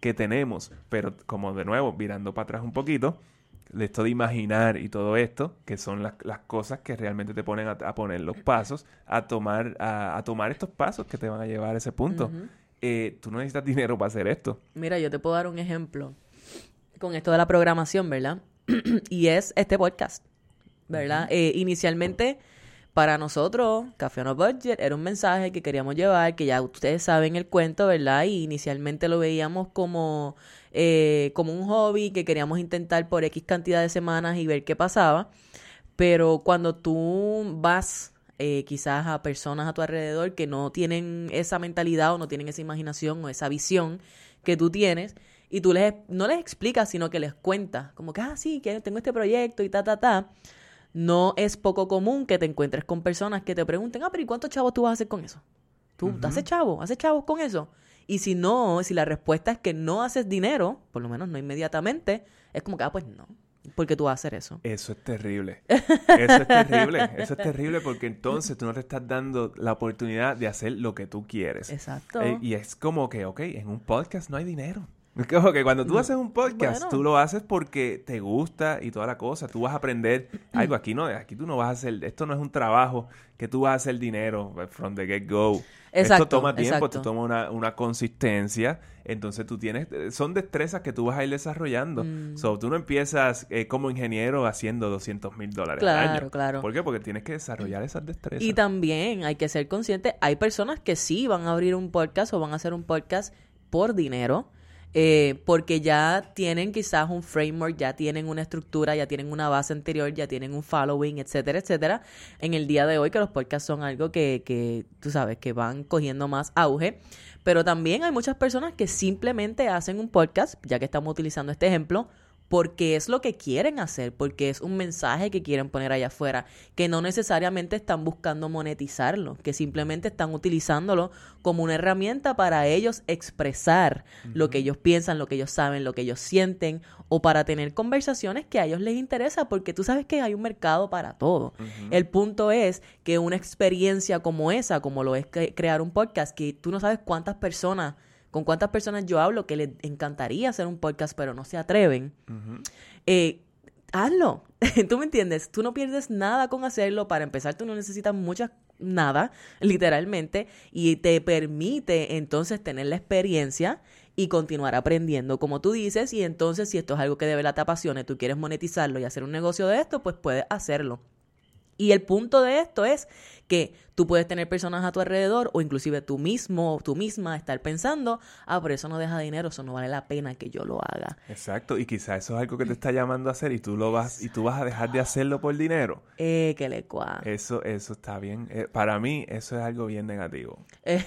que tenemos, pero como de nuevo, virando para atrás un poquito, de esto de imaginar y todo esto, que son las, las cosas que realmente te ponen a, a poner los pasos, a tomar, a, a tomar estos pasos que te van a llevar a ese punto. Eh, tú no necesitas dinero para hacer esto. Mira, yo te puedo dar un ejemplo con esto de la programación, ¿verdad? [CLEARS THROAT] y es este podcast, ¿verdad? Eh, inicialmente, para nosotros, Café No Budget era un mensaje que queríamos llevar, que ya ustedes saben el cuento, ¿verdad? Y inicialmente lo veíamos como, eh, como un hobby que queríamos intentar por X cantidad de semanas y ver qué pasaba. Pero cuando tú vas eh, quizás a personas a tu alrededor que no tienen esa mentalidad o no tienen esa imaginación o esa visión que tú tienes, y tú les, no les explicas, sino que les cuentas, como que, ah, sí, que tengo este proyecto y ta, ta, ta. No es poco común que te encuentres con personas que te pregunten, ah, pero ¿y cuántos chavos tú vas a hacer con eso? ¿Tú haces chavos? ¿Haces chavos con eso? Y si no, si la respuesta es que no haces dinero, por lo menos no inmediatamente, es como que, ah, pues no, porque tú vas a hacer eso. Eso es terrible. Eso es terrible. Eso es terrible porque entonces tú no te estás dando la oportunidad de hacer lo que tú quieres. Exacto. Eh, y es como que, ok, en un podcast no hay dinero. [LAUGHS] Como que cuando tú haces un podcast, Bueno. tú lo haces porque te gusta y toda la cosa. Tú vas a aprender [CLEARS THROAT] algo. Aquí no, aquí tú no vas a hacer, esto no es un trabajo que tú vas a hacer dinero from the get-go. Exacto, Esto toma tiempo, exacto. esto toma una, una consistencia. Entonces tú tienes, son destrezas que tú vas a ir desarrollando. Mm. So, tú no empiezas eh, como ingeniero haciendo 200 mil dólares al Claro, año. claro. ¿Por qué? Porque tienes que desarrollar esas destrezas. Y también hay que ser consciente, hay personas que sí van a abrir un podcast o van a hacer un podcast por dinero, eh, porque ya tienen quizás un framework, ya tienen una estructura, ya tienen una base anterior, ya tienen un following, etcétera, etcétera. En el día de hoy que los podcasts son algo que, que tú sabes, que van cogiendo más auge. Pero también hay muchas personas que simplemente hacen un podcast, ya que estamos utilizando este ejemplo, porque es lo que quieren hacer, porque es un mensaje que quieren poner allá afuera, que no necesariamente están buscando monetizarlo, que simplemente están utilizándolo como una herramienta para ellos expresar lo que ellos piensan, lo que ellos saben, lo que ellos sienten, o para tener conversaciones que a ellos les interesa, porque tú sabes que hay un mercado para todo. El punto es que una experiencia como esa, como lo es cre- crear un podcast, que tú no sabes cuántas personas con cuántas personas yo hablo que les encantaría hacer un podcast, pero no se atreven. Eh, hazlo. [LAUGHS] ¿Tú me entiendes? Tú no pierdes nada con hacerlo. Para empezar, tú no necesitas muchas nada, literalmente, y te permite entonces tener la experiencia y continuar aprendiendo, como tú dices, y entonces si esto es algo que de verdad te apasiona tú quieres monetizarlo y hacer un negocio de esto, pues puedes hacerlo. Y el punto de esto es que tú puedes tener personas a tu alrededor o inclusive tú mismo o tú misma estar pensando, ah, pero eso no deja dinero, eso no vale la pena que yo lo haga. Exacto, y quizás eso es algo que te está llamando a hacer y tú lo vas y tú vas a dejar de hacerlo por dinero. Eh, que le cua. Eso eso está bien. Eh, para mí eso es algo bien negativo. Eh,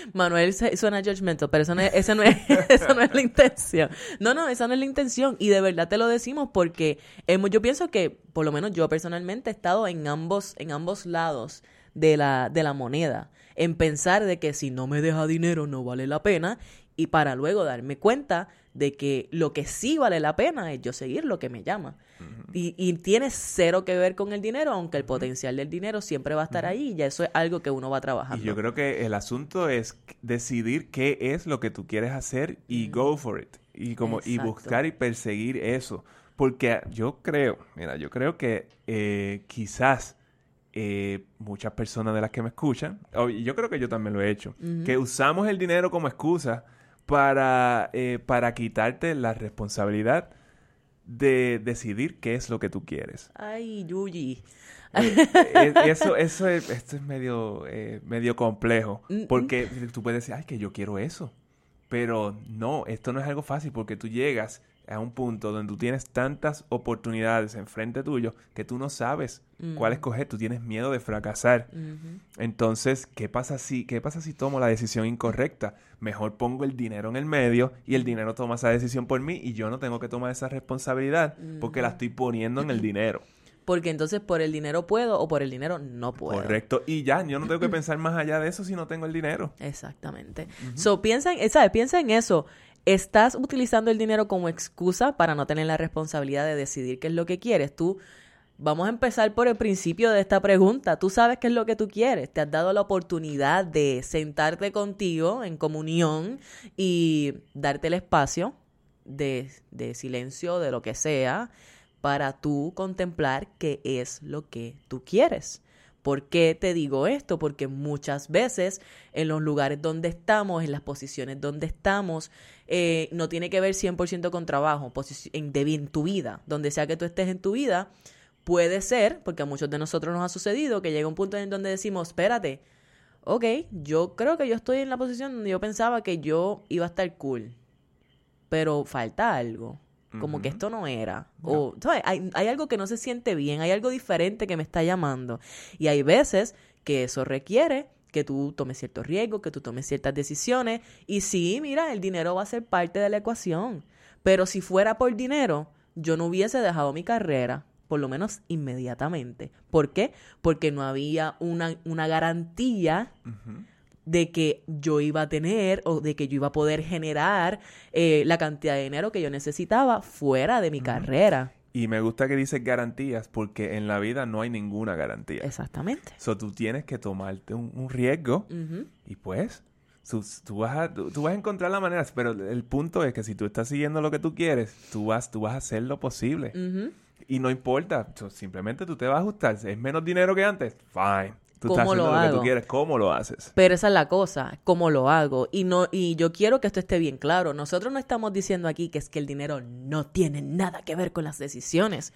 [LAUGHS] Manuel suena judgmental, pero eso no, es, eso, no es, [LAUGHS] eso no es la intención. No, no, esa no es la intención. Y de verdad te lo decimos porque hemos, yo pienso que, por lo menos yo personalmente, he estado en ambos, en ambos lados de la, de la moneda. En pensar de que si no me deja dinero no vale la pena. Y para luego darme cuenta de que lo que sí vale la pena es yo seguir lo que me llama. y, y, tiene cero que ver con el dinero, aunque el potencial del dinero siempre va a estar ahí y ya eso es algo que uno va trabajando. Y yo creo que el asunto es decidir qué es lo que tú quieres hacer y go for it. Y como y buscar y perseguir eso. Porque yo creo, mira, yo creo que eh, quizás eh, muchas personas de las que me escuchan, y yo creo que yo también lo he hecho, que usamos el dinero como excusa para, eh, para quitarte la responsabilidad de decidir qué es lo que tú quieres. Ay, Yuyi. [LAUGHS] eso, eso es, esto es medio, medio complejo, mm, mm. porque tú puedes decir, ay, que yo quiero eso. Pero no, esto no es algo fácil porque tú llegas a un punto donde tú tienes tantas oportunidades enfrente tuyo que tú no sabes cuál escoger, tú tienes miedo de fracasar. Entonces, ¿qué pasa si qué pasa si tomo la decisión incorrecta? Mejor pongo el dinero en el medio y el dinero toma esa decisión por mí y yo no tengo que tomar esa responsabilidad porque la estoy poniendo en el [CLEARS THROAT] dinero. Porque entonces por el dinero puedo o por el dinero no puedo. Correcto. Y ya, yo no tengo que [CLEARS THROAT] pensar más allá de eso si no tengo el dinero. Exactamente. So, piensa en, ¿sabes? Piensa en eso. ¿Estás utilizando el dinero como excusa para no tener la responsabilidad de decidir qué es lo que quieres? Tú, vamos a empezar por el principio de esta pregunta. Tú sabes qué es lo que tú quieres. Te has dado la oportunidad de sentarte contigo en comunión y darte el espacio de, de silencio, de lo que sea, para tú contemplar qué es lo que tú quieres. ¿Por qué te digo esto? Porque muchas veces en los lugares donde estamos, en las posiciones donde estamos, eh, no tiene que ver 100% con trabajo, en, en tu vida, donde sea que tú estés en tu vida, puede ser, porque a muchos de nosotros nos ha sucedido, que llega un punto en donde decimos, espérate, ok, yo creo que yo estoy en la posición donde yo pensaba que yo iba a estar cool, pero falta algo como que esto no era. O, ¿sabes? Hay, hay, algo que no se siente bien, hay algo diferente que me está llamando. Y hay veces que eso requiere que tú tomes ciertos riesgos, que tú tomes ciertas decisiones. Y sí, mira, el dinero va a ser parte de la ecuación. Pero si fuera por dinero, yo no hubiese dejado mi carrera, por lo menos inmediatamente. ¿Por qué? Porque no había una, una garantía de que yo iba a tener o de que yo iba a poder generar eh, la cantidad de dinero que yo necesitaba fuera de mi carrera. Y me gusta que dices garantías porque en la vida no hay ninguna garantía. Exactamente. So, tú tienes que tomarte un, riesgo y pues tú, vas a, tú, vas a encontrar la manera. Pero el punto es que si tú estás siguiendo lo que tú quieres, tú vas, tú vas a hacer lo posible. Y no importa, simplemente tú te vas a ajustar. ¿Es menos dinero que antes? Fine. Tú estás haciendo lo, que tú quieres, ¿cómo lo haces? Pero esa es la cosa, cómo lo hago. Y no y yo quiero que esto esté bien claro. Nosotros no estamos diciendo aquí que es que el dinero no tiene nada que ver con las decisiones.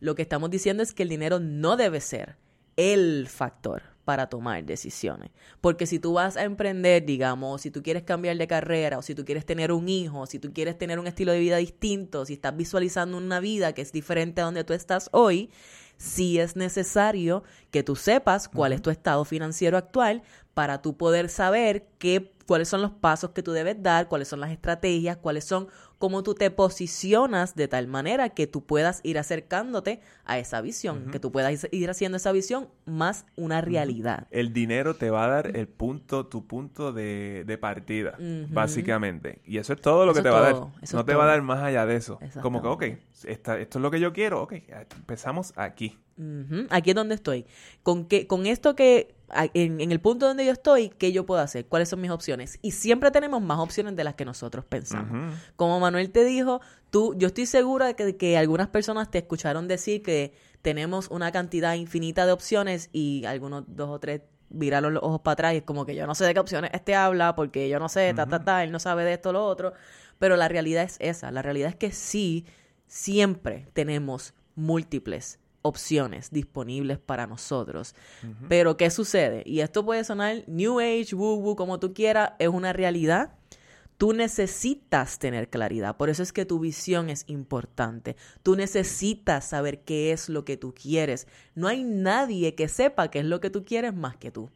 Lo que estamos diciendo es que el dinero no debe ser el factor para tomar decisiones. Porque si tú vas a emprender, digamos, si tú quieres cambiar de carrera, o si tú quieres tener un hijo, si tú quieres tener un estilo de vida distinto, si estás visualizando una vida que es diferente a donde tú estás hoy, sí es necesario que tú sepas cuál es tu estado financiero actual para tú poder saber qué, cuáles son los pasos que tú debes dar, cuáles son las estrategias, cuáles son cómo tú te posicionas de tal manera que tú puedas ir acercándote a esa visión, que tú puedas ir haciendo esa visión más una realidad. El dinero te va a dar el punto, tu punto de, de partida, básicamente. Y eso es todo lo que te va a dar. no te va a dar más allá de eso. Como que, ok, esto es lo que yo quiero, ok, empezamos aquí. Aquí es donde estoy. Con, que, con esto que, en, el punto donde yo estoy, ¿qué yo puedo hacer? ¿Cuáles son mis opciones? Y siempre tenemos más opciones de las que nosotros pensamos. Como Manuel te dijo, tú, yo estoy segura de que, que, algunas personas te escucharon decir que tenemos una cantidad infinita de opciones y algunos dos o tres viraron los ojos para atrás y es como que yo no sé de qué opciones este habla porque yo no sé, ta, ta, ta, él no sabe de esto, lo otro. Pero la realidad es esa. La realidad es que sí, siempre tenemos múltiples opciones disponibles para nosotros. Pero, ¿qué sucede? Y esto puede sonar New Age, woo woo, como tú quieras, es una realidad. Tú necesitas tener claridad, por eso es que tu visión es importante. Tú necesitas saber qué es lo que tú quieres. No hay nadie que sepa qué es lo que tú quieres más que tú.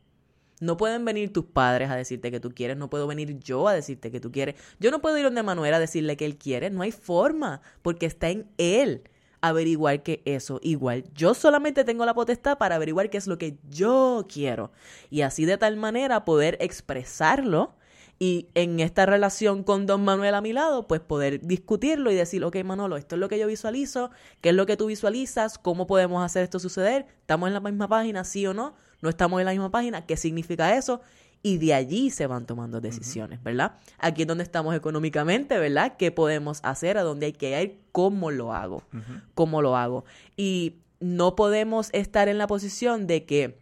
No pueden venir tus padres a decirte que tú quieres, no puedo venir yo a decirte que tú quieres. Yo no puedo ir donde Manuel a decirle que él quiere, no hay forma, porque está en él averiguar que eso. Igual, yo solamente tengo la potestad para averiguar qué es lo que yo quiero. Y así de tal manera poder expresarlo Y en esta relación con Don Manuel a mi lado, pues poder discutirlo y decir, ok, Manolo, esto es lo que yo visualizo, qué es lo que tú visualizas, cómo podemos hacer esto suceder, estamos en la misma página, sí o no, no estamos en la misma página, qué significa eso, y de allí se van tomando decisiones, ¿verdad? Aquí es donde estamos económicamente, ¿verdad? ¿Qué podemos hacer? ¿A dónde hay que ir? ¿Cómo lo hago? ¿Cómo lo hago? Y no podemos estar en la posición de que,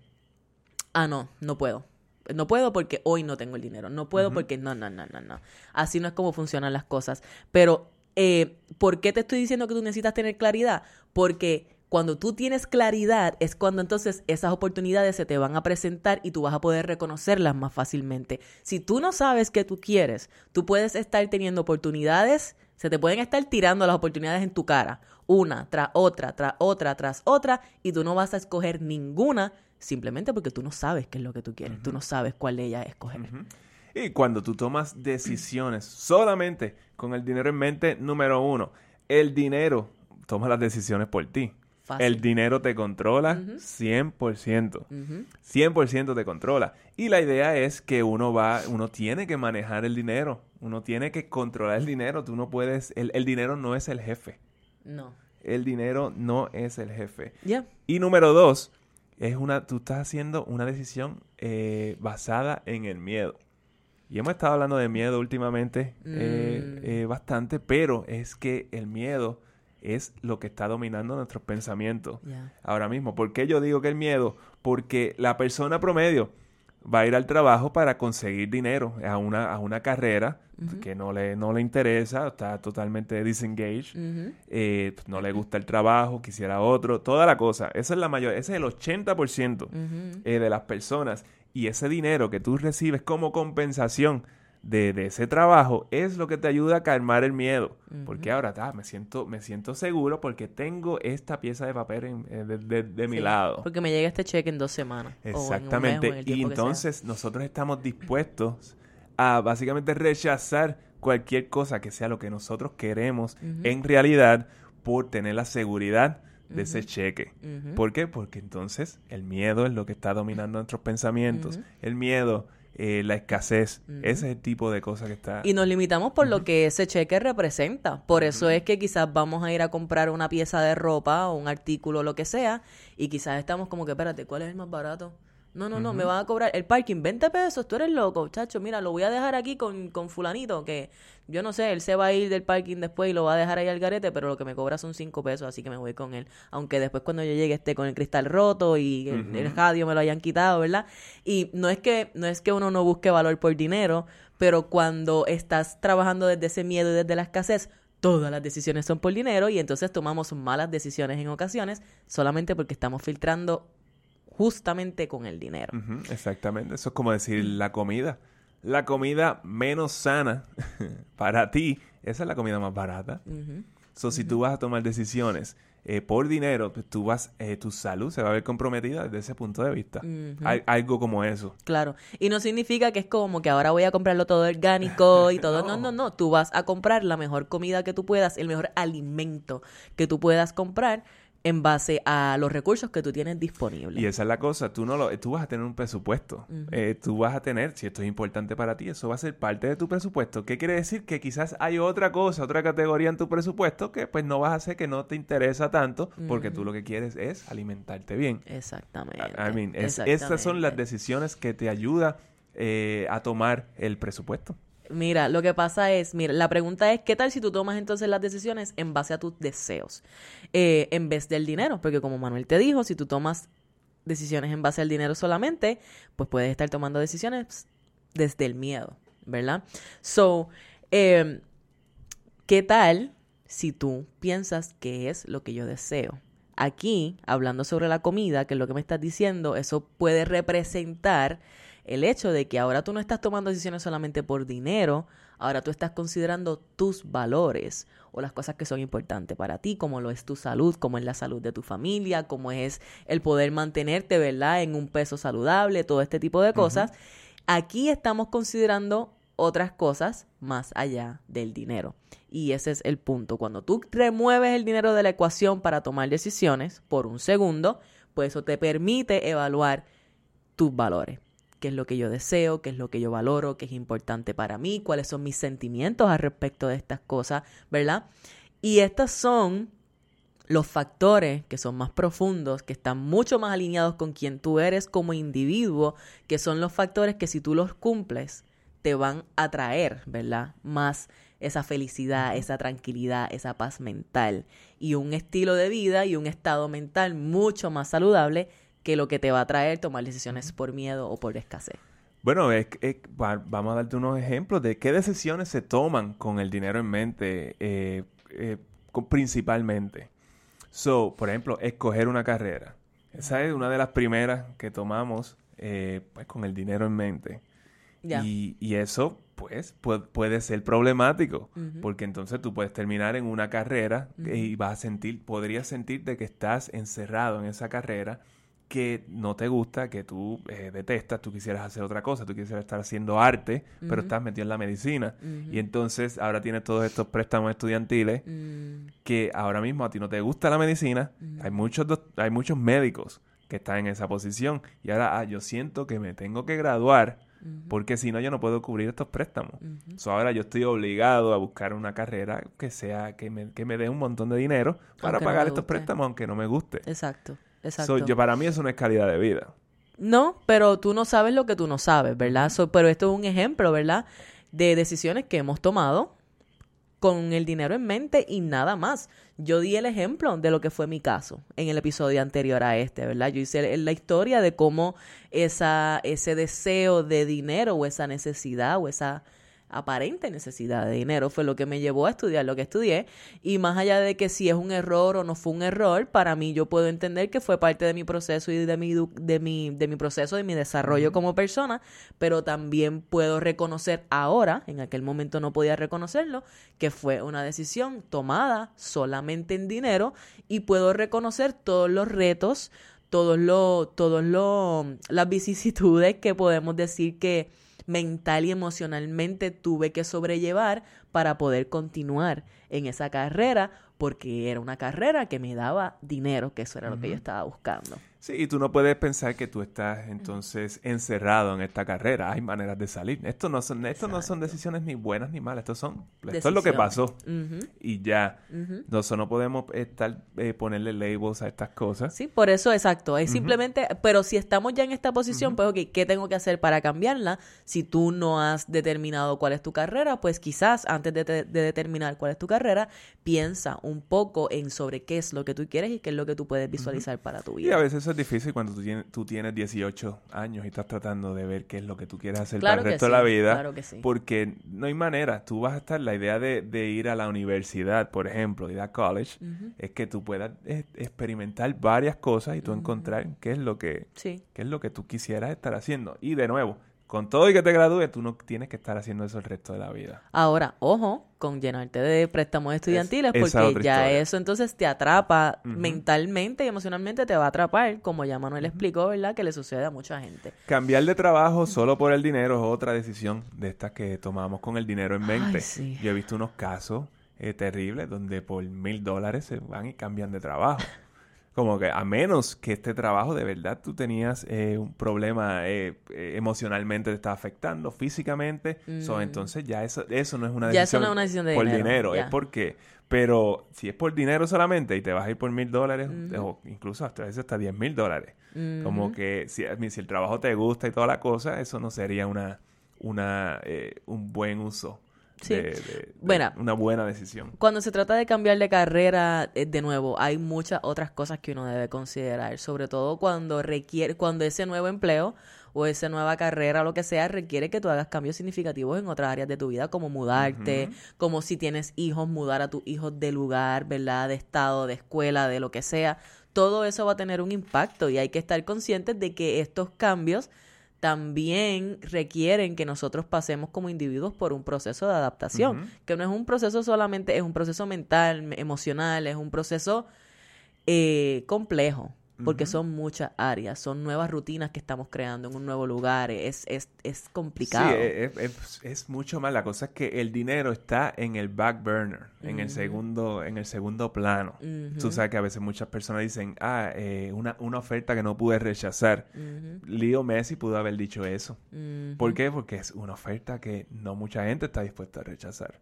ah, no, no puedo. No puedo porque hoy no tengo el dinero. No puedo porque no, no, no, no, no. Así no es como funcionan las cosas. Pero, eh, ¿por qué te estoy diciendo que tú necesitas tener claridad? Porque cuando tú tienes claridad es cuando entonces esas oportunidades se te van a presentar y tú vas a poder reconocerlas más fácilmente. Si tú no sabes qué tú quieres, tú puedes estar teniendo oportunidades, se te pueden estar tirando las oportunidades en tu cara, una tras otra, tras otra, tras otra, y tú no vas a escoger ninguna simplemente porque tú no sabes qué es lo que tú quieres, tú no sabes cuál de ellas escoger. Y cuando tú tomas decisiones solamente con el dinero en mente, número uno, el dinero toma las decisiones por ti. El dinero te controla 100%. 100% te controla. Y la idea es que uno va, uno tiene que manejar el dinero. Uno tiene que controlar el dinero. Tú no puedes, el, el dinero no es el jefe. No. El dinero no es el jefe. Y número dos, es una, tú estás haciendo una decisión eh, basada en el miedo. Y hemos estado hablando de miedo últimamente eh, Mm. eh, bastante, pero es que el miedo es lo que está dominando nuestros pensamientos ahora mismo. ¿Por qué yo digo que el miedo? Porque la persona promedio va a ir al trabajo para conseguir dinero a una, a una carrera que no le, no le interesa, está totalmente disengaged, eh, no le gusta el trabajo, quisiera otro, toda la cosa. Esa es la mayor, ese es el 80% Ujú. eh, de las personas. Y ese dinero que tú recibes como compensación de, de ese trabajo es lo que te ayuda a calmar el miedo. Porque ahora ta, me, siento, me siento seguro porque tengo esta pieza de papel en- eh, de, de- de mi Sí, lado. Porque me llega este cheque en dos semanas. o en un mes, o Exactamente. en y entonces nosotros estamos dispuestos a básicamente rechazar cualquier cosa que sea lo que nosotros queremos en realidad por tener la seguridad de ese cheque. ¿Por qué? Porque entonces el miedo es lo que está dominando nuestros pensamientos. El miedo, eh, la escasez, ese es el tipo de cosa que está... Y nos limitamos por lo que ese cheque representa. Por eso es que quizás vamos a ir a comprar una pieza de ropa o un artículo, lo que sea, y quizás estamos como que, espérate, ¿cuál es el más barato? No, no, no, me van a cobrar el parking 20 pesos, tú eres loco, chacho, mira, lo voy a dejar aquí con, con fulanito, que yo no sé, él se va a ir del parking después y lo va a dejar ahí al garete, pero lo que me cobra son 5 pesos, así que me voy con él. Aunque después cuando yo llegue esté con el cristal roto y el, el radio me lo hayan quitado, ¿verdad? Y no es que, no es que uno no busque valor por dinero, pero cuando estás trabajando desde ese miedo y desde la escasez, todas las decisiones son por dinero y entonces tomamos malas decisiones en ocasiones solamente porque estamos filtrando justamente con el dinero. Exactamente. Eso es como decir la comida. La comida menos sana [LAUGHS] para ti, esa es la comida más barata. Ujú. So, si tú vas a tomar decisiones eh, por dinero, pues tú vas, eh, tu salud se va a ver comprometida desde ese punto de vista. Hay- algo como eso. Claro. Y no significa que es como que ahora voy a comprarlo todo orgánico y [LAUGHS] todo. no. no, no, Tú vas a comprar la mejor comida que tú puedas, el mejor alimento que tú puedas comprar en base a los recursos que tú tienes disponibles. Y esa es la cosa, tú no lo, tú vas a tener un presupuesto, Eh, tú vas a tener, si esto es importante para ti, eso va a ser parte de tu presupuesto. ¿Qué quiere decir? Que quizás hay otra cosa, otra categoría en tu presupuesto que pues no vas a hacer que no te interesa tanto, porque tú lo que quieres es alimentarte bien. Exactamente. I mean, es- estas son las decisiones que te ayudan eh, a tomar el presupuesto. Mira, lo que pasa es, mira, la pregunta es, ¿qué tal si tú tomas entonces las decisiones en base a tus deseos? Eh, en vez del dinero, porque como Manuel te dijo, si tú tomas decisiones en base al dinero solamente, pues puedes estar tomando decisiones desde el miedo, ¿verdad? So, eh, ¿qué tal si tú piensas que es lo que yo deseo? Aquí, hablando sobre la comida, que es lo que me estás diciendo, eso puede representar el hecho de que ahora tú no estás tomando decisiones solamente por dinero, ahora tú estás considerando tus valores o las cosas que son importantes para ti, como lo es tu salud, como es la salud de tu familia, como es el poder mantenerte, ¿verdad?, en un peso saludable, todo este tipo de cosas. Aquí estamos considerando otras cosas más allá del dinero. Y ese es el punto. Cuando tú remueves el dinero de la ecuación para tomar decisiones por un segundo, pues eso te permite evaluar tus valores. Qué es lo que yo deseo, qué es lo que yo valoro, qué es importante para mí, cuáles son mis sentimientos al respecto de estas cosas, ¿verdad? Y estos son los factores que son más profundos, que están mucho más alineados con quien tú eres como individuo, que son los factores que si tú los cumples, te van a traer, ¿verdad? Más esa felicidad, esa tranquilidad, esa paz mental y un estilo de vida y un estado mental mucho más saludable que lo que te va a traer tomar decisiones por miedo o por escasez. Bueno, vamos a darte unos ejemplos de qué decisiones se toman con el dinero en mente eh, eh, principalmente. So, por ejemplo, escoger una carrera. Esa es una de las primeras que tomamos eh, pues, con el dinero en mente. Y, y, eso, pues, puede, ser problemático, porque entonces tú puedes terminar en una carrera y vas a sentir, podrías sentirte que estás encerrado en esa carrera que no te gusta, que tú eh, detestas, tú quisieras hacer otra cosa, tú quisieras estar haciendo arte, pero estás metido en la medicina. Y entonces ahora tienes todos estos préstamos estudiantiles mm. que ahora mismo a ti no te gusta la medicina. Hay, muchos hay muchos médicos que están en esa posición. Y ahora ah, yo siento que me tengo que graduar porque si no yo no puedo cubrir estos préstamos. ahora yo estoy obligado a buscar una carrera que sea que me, que me dé un montón de dinero para pagar estos préstamos aunque no me guste. Exacto. Exacto. yo, para mí eso no es calidad de vida. No, pero tú no sabes lo que tú no sabes, ¿verdad? pero esto es un ejemplo, ¿verdad? De decisiones que hemos tomado con el dinero en mente y nada más. Yo di el ejemplo de lo que fue mi caso en el episodio anterior a este, ¿verdad? Yo hice la historia de cómo esa, ese deseo de dinero o esa necesidad o esa aparente necesidad de dinero fue lo que me llevó a estudiar lo que estudié. Y más allá de que si es un error o no fue un error, para mí yo puedo entender que fue parte de mi proceso y de mi de mi de mi proceso de mi desarrollo como persona, pero también puedo reconocer ahora, en aquel momento no podía reconocerlo, que fue una decisión tomada solamente en dinero y puedo reconocer todos los retos, todos los todos los las vicisitudes que podemos decir que mental y emocionalmente tuve que sobrellevar para poder continuar en esa carrera porque era una carrera que me daba dinero, que eso era lo que yo estaba buscando. Sí, y tú no puedes pensar que tú estás entonces encerrado en esta carrera. Hay maneras de salir. Esto no son, esto no son decisiones ni buenas ni malas. Esto son, esto es lo que pasó. Y ya. Nosotros no podemos estar eh, ponerle labels a estas cosas. Sí, por eso exacto. Es simplemente, pero si estamos ya en esta posición, pues ok, ¿qué tengo que hacer para cambiarla? Si tú no has determinado cuál es tu carrera, pues quizás antes de, de determinar cuál es tu carrera, piensa un poco en sobre qué es lo que tú quieres y qué es lo que tú puedes visualizar para tu vida. Y a veces es difícil cuando tú tienes, tú tienes 18 años y estás tratando de ver qué es lo que tú quieres hacer para el resto de la vida. Claro que sí. Porque no hay manera. Tú vas a estar, la idea de, ir a la universidad, por ejemplo, ir a college, es que tú puedas eh, experimentar varias cosas y tú encontrar qué es lo que, qué es lo que tú quisieras estar haciendo. Y de nuevo, con todo y que te gradúes, tú no tienes que estar haciendo eso el resto de la vida. Ahora, ojo, con llenarte de préstamos estudiantiles, porque ya eso entonces te atrapa mentalmente y emocionalmente, te va a atrapar, como ya Manuel explicó, ¿verdad? Que le sucede a mucha gente. Cambiar de trabajo solo por el dinero es otra decisión de estas que tomamos con el dinero en mente. Yo he visto unos casos eh, terribles donde por mil dólares se van y cambian de trabajo. Como que a menos que este trabajo de verdad tú tenías eh, un problema eh, eh, emocionalmente te está afectando físicamente, mm. entonces ya eso, eso no es una decisión, una decisión de por dinero, es porque, pero si es por dinero solamente y te vas a ir por mil dólares, o incluso hasta veces hasta diez mil dólares, como que si, si el trabajo te gusta y toda la cosa, eso no sería una, una un buen uso Sí. bueno, una buena decisión. Cuando se trata de cambiar de carrera, eh, de nuevo, hay muchas otras cosas que uno debe considerar, sobre todo cuando requiere, cuando ese nuevo empleo o esa nueva carrera lo que sea requiere que tú hagas cambios significativos en otras áreas de tu vida, como mudarte, como si tienes hijos, mudar a tus hijos de lugar, ¿verdad? De estado, de escuela, de lo que sea. Todo eso va a tener un impacto y hay que estar conscientes de que estos cambios también requieren que nosotros pasemos como individuos por un proceso de adaptación, que no es un proceso solamente, es un proceso mental, emocional, es un proceso eh, complejo, porque son muchas áreas, son nuevas rutinas que estamos creando en un nuevo lugar, es, es, es complicado. Sí, es, es- es mucho más. La cosa es que el dinero está en el back burner, en el segundo, en el segundo plano. Tú sabes que a veces muchas personas dicen, ah, eh, una, una oferta que no pude rechazar. Leo Messi pudo haber dicho eso. ¿Por qué? Porque es una oferta que no mucha gente está dispuesta a rechazar.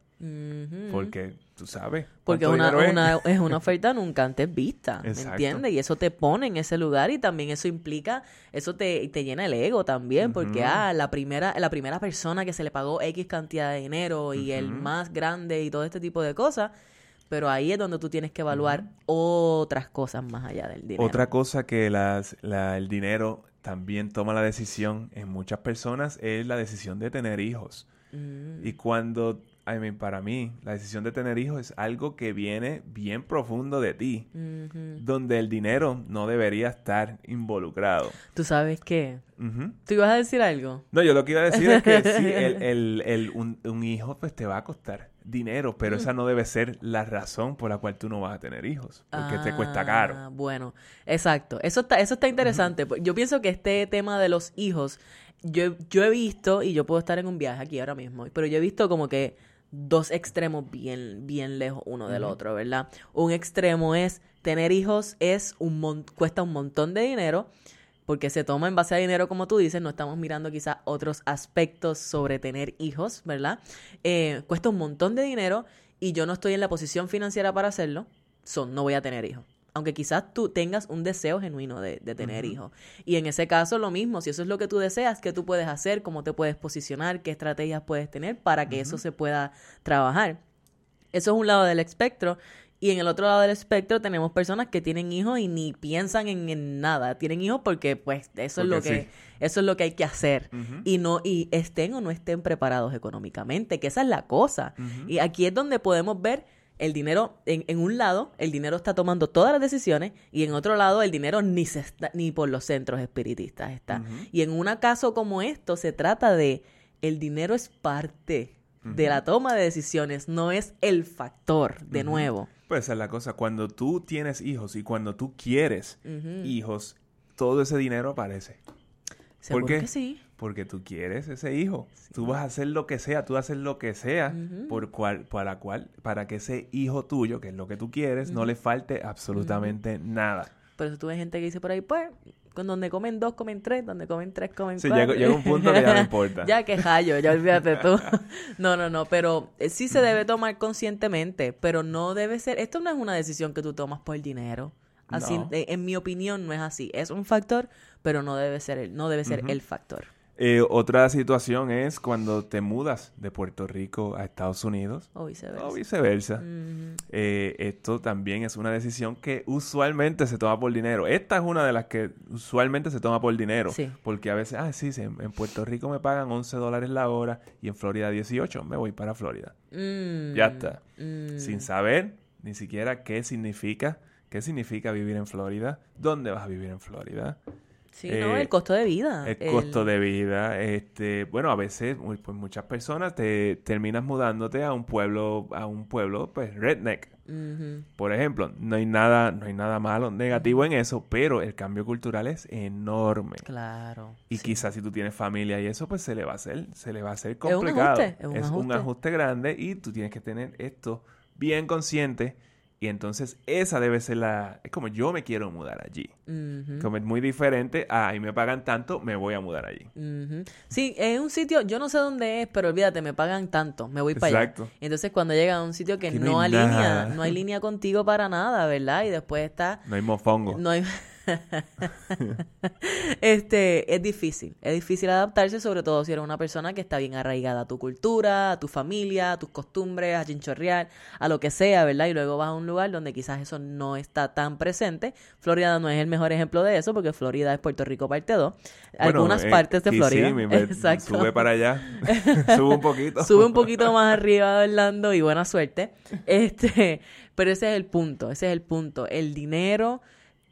Porque, tú sabes. Porque una, es. una, es [LAUGHS] una oferta nunca antes vista, ¿me entiendes? Y eso te pone en ese lugar y también eso implica, eso te, te llena el ego también, porque ah, la primera, la primera persona que se le pagó X cantidad de dinero y el más grande y todo este tipo de cosas, pero ahí es donde tú tienes que evaluar otras cosas más allá del dinero. Otra cosa que las, la- el dinero también toma la decisión en muchas personas es la decisión de tener hijos. Mm, Y cuando, I mean, para mí, la decisión de tener hijos es algo que viene bien profundo de ti, donde el dinero no debería estar involucrado. ¿Tú sabes qué? ¿Tú ibas a decir algo? No, yo lo que iba a decir es que [LAUGHS] sí, el, el- el- un, un hijo pues te va a costar dinero, pero esa no debe ser la razón por la cual tú no vas a tener hijos, porque te cuesta caro. Ah, Bueno, exacto. Eso está, eso está interesante. Yo pienso que este tema de los hijos, yo, yo he visto, y yo puedo estar en un viaje aquí ahora mismo, pero yo he visto como que dos extremos bien, bien lejos uno del otro, ¿verdad? Un extremo es tener hijos es un mon- cuesta un montón de dinero. Porque se toma en base a dinero, como tú dices, no estamos mirando quizás otros aspectos sobre tener hijos, ¿verdad? Eh, cuesta un montón de dinero y yo no estoy en la posición financiera para hacerlo, son no voy a tener hijos. Aunque quizás tú tengas un deseo genuino de, de tener hijos. Y en ese caso lo mismo, si eso es lo que tú deseas, ¿qué tú puedes hacer? ¿Cómo te puedes posicionar? ¿Qué estrategias puedes tener para que eso se pueda trabajar? Eso es un lado del espectro. Y en el otro lado del espectro tenemos personas que tienen hijos y ni piensan en, en nada. Tienen hijos porque pues eso es lo que sí. eso es lo que hay que hacer. Y no y estén o no estén preparados económicamente, que esa es la cosa. Y aquí es donde podemos ver el dinero en, en un lado, el dinero está tomando todas las decisiones y en otro lado el dinero ni se está, ni por los centros espiritistas está. Y en un caso como esto se trata de el dinero es parte de la toma de decisiones, no es el factor, de nuevo. Pues esa es la cosa, cuando tú tienes hijos y cuando tú quieres hijos, todo ese dinero aparece. Qué? que sí. Porque tú quieres ese hijo. Tú vas a hacer lo que sea, tú vas a hacer lo que sea por cual, para cual, para que ese hijo tuyo, que es lo que tú quieres, no le falte absolutamente nada. Por eso tuve gente que dice por ahí, pues, con donde comen dos, comen tres, donde comen tres, comen Sí, cuatro. llega- llega un punto que ya no importa. [LAUGHS] ya que hallo, ya olvídate tú. [LAUGHS] no, no, no, pero eh, sí se debe tomar conscientemente, pero no debe ser, esto no es una decisión que tú tomas por dinero. Así, No. eh, en mi opinión no es así. Es un factor, pero no debe ser el, no debe ser el factor. Eh, otra situación es cuando te mudas de Puerto Rico a Estados Unidos O viceversa. o viceversa. Ujú. Eh, esto también es una decisión que usualmente se toma por dinero. Esta es una de las que usualmente se toma por dinero. Sí. Porque a veces, ah, sí, sí, en en Puerto Rico me pagan 11 dólares la hora y en Florida 18. Me voy para Florida. Mm, Ya está. mm. Sin saber ni siquiera qué significa, qué significa vivir en Florida, dónde vas a vivir en Florida, Sí, no, eh, el costo de vida. el costo de vida, este, bueno, a veces, pues muchas personas te terminas mudándote a un pueblo, a un pueblo, pues redneck. Por ejemplo, no hay nada, no hay nada malo, negativo en eso, pero el cambio cultural es enorme. Claro. Y sí. quizás si tú tienes familia y eso, pues se le va a hacer, se le va a hacer Es un complicado. ajuste, es un ajuste. ajuste grande y tú tienes que tener esto bien consciente. Y entonces esa debe ser la... Es como yo me quiero mudar allí. Como es muy diferente a ahí me pagan tanto, me voy a mudar allí. Sí, es un sitio, yo no sé dónde es, pero olvídate, me pagan tanto, me voy para allá. Exacto. Entonces cuando llega a un sitio que no, no hay alinea, nada. no hay línea contigo para nada, ¿verdad? Y después está, No hay mofongo. no hay... [LAUGHS] [LAUGHS] este, es difícil, es difícil adaptarse, sobre todo si eres una persona que está bien arraigada a tu cultura, a tu familia, a tus costumbres, a chinchorrear, a lo que sea, ¿verdad? Y luego vas a un lugar donde quizás eso no está tan presente. Florida no es el mejor ejemplo de eso, porque Florida es Puerto Rico parte 2. Bueno, Algunas eh, partes de Florida. [LAUGHS] Exacto. Sube para allá. [LAUGHS] sube un poquito. Sube un poquito más arriba de Orlando y buena suerte. Este, pero ese es el punto, ese es el punto. El dinero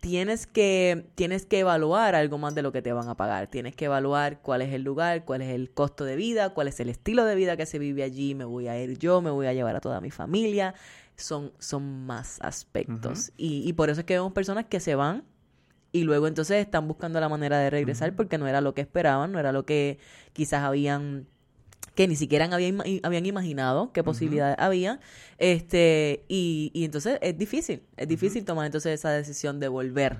tienes que tienes que evaluar algo más de lo que te van a pagar. Tienes que evaluar cuál es el lugar, cuál es el costo de vida, cuál es el estilo de vida que se vive allí, me voy a ir yo, me voy a llevar a toda mi familia. Son son más aspectos. y, y por eso es que vemos personas que se van y luego entonces están buscando la manera de regresar porque no era lo que esperaban, no era lo que quizás habían que ni siquiera habían, habían imaginado qué posibilidades había. Este, y, y, entonces es difícil, es difícil tomar entonces esa decisión de volver.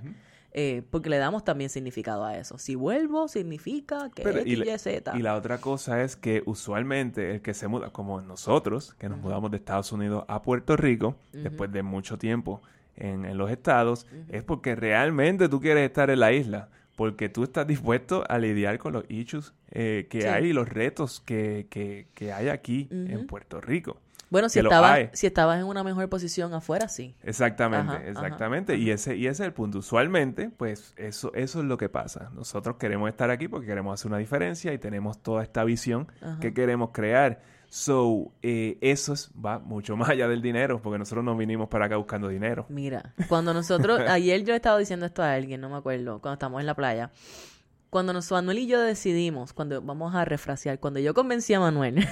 Eh, porque le damos también significado a eso. Si vuelvo, significa que X, y, y, Z. Y la otra cosa es que usualmente el que se muda, como nosotros, que nos mudamos de Estados Unidos a Puerto Rico, después de mucho tiempo en, en los estados, es porque realmente tú quieres estar en la isla porque tú estás dispuesto a lidiar con los issues eh, que hay y los retos que, que, que hay aquí en Puerto Rico. Bueno, si estabas, si estabas en una mejor posición afuera, sí. Exactamente, exactamente. Y ese, y ese es el punto. Usualmente, pues, eso, eso es lo que pasa. Nosotros queremos estar aquí porque queremos hacer una diferencia y tenemos toda esta visión que queremos crear. So, eh, eso va mucho más allá del dinero, porque nosotros no vinimos para acá buscando dinero. Mira, cuando nosotros, [LAUGHS] ayer yo he estado diciendo esto a alguien, no me acuerdo, cuando estamos en la playa, cuando nos, Manuel y yo decidimos, cuando vamos a refrasear, cuando yo convencí a Manuel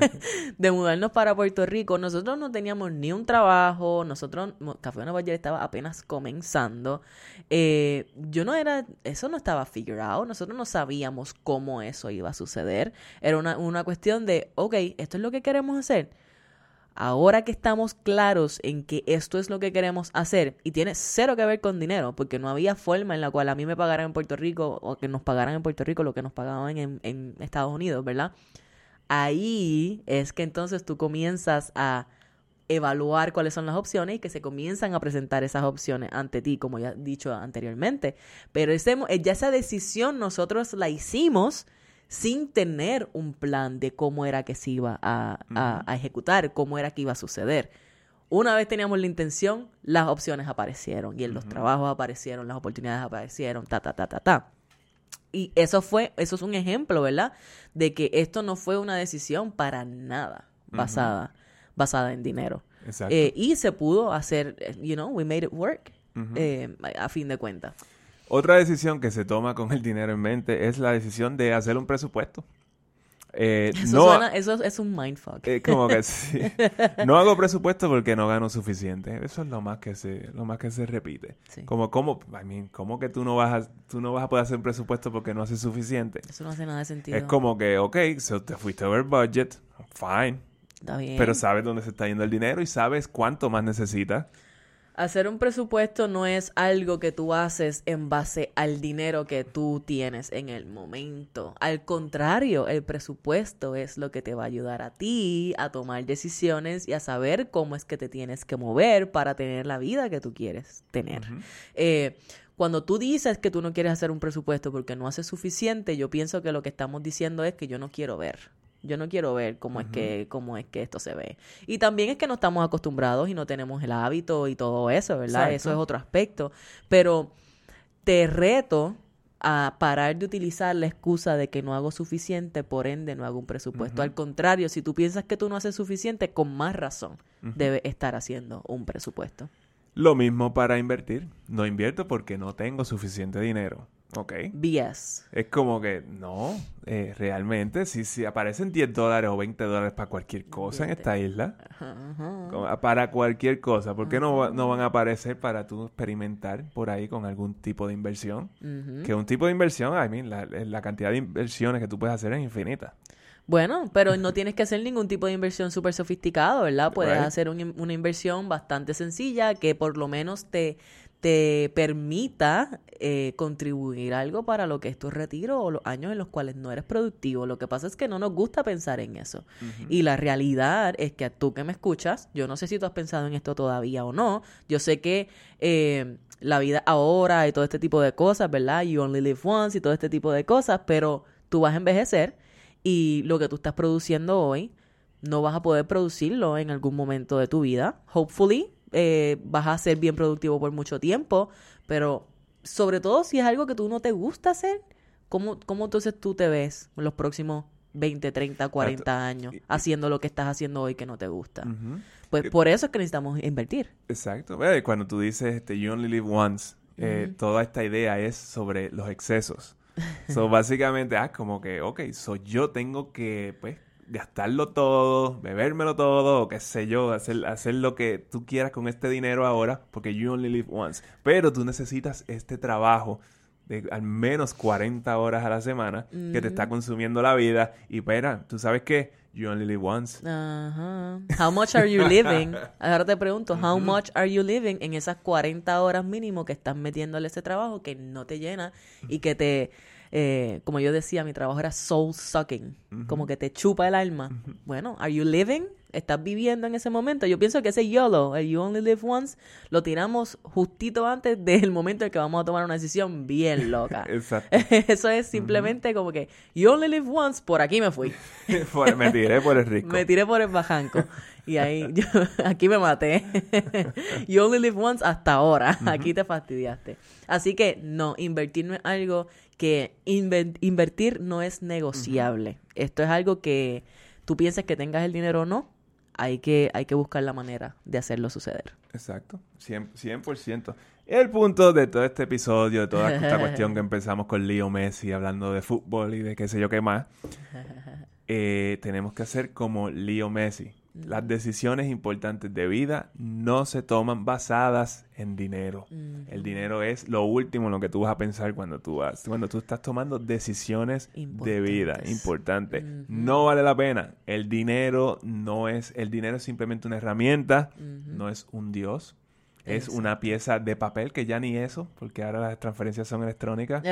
[LAUGHS] de mudarnos para Puerto Rico, nosotros no teníamos ni un trabajo, nosotros, Café Nueva York estaba apenas comenzando. Eh, yo no era, eso no estaba figured out, nosotros no sabíamos cómo eso iba a suceder. Era una, una cuestión de, ok, esto es lo que queremos hacer ahora que estamos claros en que esto es lo que queremos hacer y tiene cero que ver con dinero, porque no había forma en la cual a mí me pagaran en Puerto Rico o que nos pagaran en Puerto Rico lo que nos pagaban en, Estados Unidos, ¿verdad? Ahí es que entonces tú comienzas a evaluar cuáles son las opciones y que se comienzan a presentar esas opciones ante ti, como ya he dicho anteriormente. Pero ese, ya esa decisión nosotros la hicimos sin tener un plan de cómo era que se iba a, ejecutar, cómo era que iba a suceder. Una vez teníamos la intención, las opciones aparecieron y en los trabajos aparecieron, las oportunidades aparecieron, ta, ta, ta, ta, ta. Y eso fue, eso es un ejemplo, ¿verdad? De que esto no fue una decisión para nada basada, basada en dinero. Exacto. Eh, y se pudo hacer, you know, we made it work, eh, a fin de cuentas. Otra decisión que se toma con el dinero en mente es la decisión de hacer un presupuesto. Eh, eso, suena, eso es un mindfuck. Eh, como que [LAUGHS] sí. No hago presupuesto porque no gano suficiente. Eso es lo más que se, lo más que se repite. Como, como, I mean, ¿cómo que tú no vas a, tú no vas a poder hacer un presupuesto porque no haces suficiente? Eso no hace nada de sentido. Es como que, ok, so te fuiste over budget, fine. Está bien. Pero sabes dónde se está yendo el dinero y sabes cuánto más necesitas. Hacer un presupuesto no es algo que tú haces en base al dinero que tú tienes en el momento. Al contrario, el presupuesto es lo que te va a ayudar a ti a tomar decisiones y a saber cómo es que te tienes que mover para tener la vida que tú quieres tener. Eh, cuando tú dices que tú no quieres hacer un presupuesto porque no haces suficiente, yo pienso que lo que estamos diciendo es que yo no quiero ver. Yo no quiero ver cómo es que cómo es que esto se ve. Y también es que no estamos acostumbrados y no tenemos el hábito y todo eso, ¿verdad? Eso es otro aspecto, pero te reto a parar de utilizar la excusa de que no hago suficiente, por ende no hago un presupuesto. Al contrario, si tú piensas que tú no haces suficiente, con más razón debes estar haciendo un presupuesto. Lo mismo para invertir. No invierto porque no tengo suficiente dinero. Ok. BS. Es como que, no, eh, realmente, si, si aparecen 10 dólares o 20 dólares para cualquier cosa en esta isla, para cualquier cosa, ¿por qué no, no van a aparecer para tú experimentar por ahí con algún tipo de inversión? Que un tipo de inversión, I mean, la, la cantidad de inversiones que tú puedes hacer es infinita. Bueno, pero no tienes que hacer ningún tipo de inversión súper sofisticado, ¿verdad? Puedes hacer una inversión bastante sencilla que por lo menos te te permita eh, contribuir algo para lo que es tu retiro o los años en los cuales no eres productivo. Lo que pasa es que no nos gusta pensar en eso. Y la realidad es que tú que me escuchas, yo no sé si tú has pensado en esto todavía o no. Yo sé que eh, la vida ahora y todo este tipo de cosas, ¿verdad? You only live once y todo este tipo de cosas, pero tú vas a envejecer y lo que tú estás produciendo hoy no vas a poder producirlo en algún momento de tu vida. Hopefully, eh, vas a ser bien productivo por mucho tiempo, pero sobre todo si es algo que tú no te gusta hacer, ¿cómo, cómo entonces tú te ves en los próximos 20, 30, 40 años haciendo lo que estás haciendo hoy que no te gusta? Pues por eso es que necesitamos invertir. Exacto. Cuando tú dices este, you only live once, eh, toda esta idea es sobre los excesos. so, [LAUGHS] básicamente, ah, como que, ok, so yo tengo que, pues, gastarlo todo, bebérmelo todo, o qué sé yo, hacer, hacer lo que tú quieras con este dinero ahora, porque you only live once. Pero tú necesitas este trabajo de al menos 40 horas a la semana que te está consumiendo la vida. Y espera, ¿tú sabes qué? You only live once. Ajá. How much are you living? [LAUGHS] Ahora te pregunto, how much are you living en esas 40 horas mínimo que estás metiéndole ese trabajo que no te llena y que te eh, como yo decía, mi trabajo era soul sucking, como que te chupa el alma. Bueno, are you living? ¿Estás viviendo en ese momento? Yo pienso que ese YOLO, el You Only Live Once, lo tiramos justito antes del momento en que vamos a tomar una decisión bien loca. [LAUGHS] Exacto. [LAUGHS] Eso es simplemente como que You Only Live Once, por aquí me fui. [LAUGHS] me tiré por el rico. Me tiré por el bajanco. Y ahí, yo, aquí me maté. you Only Live Once hasta ahora. Aquí te fastidiaste. Así que no, invertir no es algo que invertir no es negociable. Esto es algo que tú piensas que tengas el dinero o no, hay que, hay que buscar la manera de hacerlo suceder. Exacto, 100%. El punto de todo este episodio, de toda esta [LAUGHS] cuestión que empezamos con Leo Messi hablando de fútbol y de qué sé yo qué más, [LAUGHS] eh, tenemos que hacer como Leo Messi. Las decisiones importantes de vida no se toman basadas en dinero. El dinero es lo último en lo que tú vas a pensar cuando tú vas, cuando tú estás tomando decisiones de vida importantes. No vale la pena. El dinero no es, el dinero es simplemente una herramienta, no es un dios. Es una pieza de papel que ya ni eso, porque ahora las transferencias son electrónicas.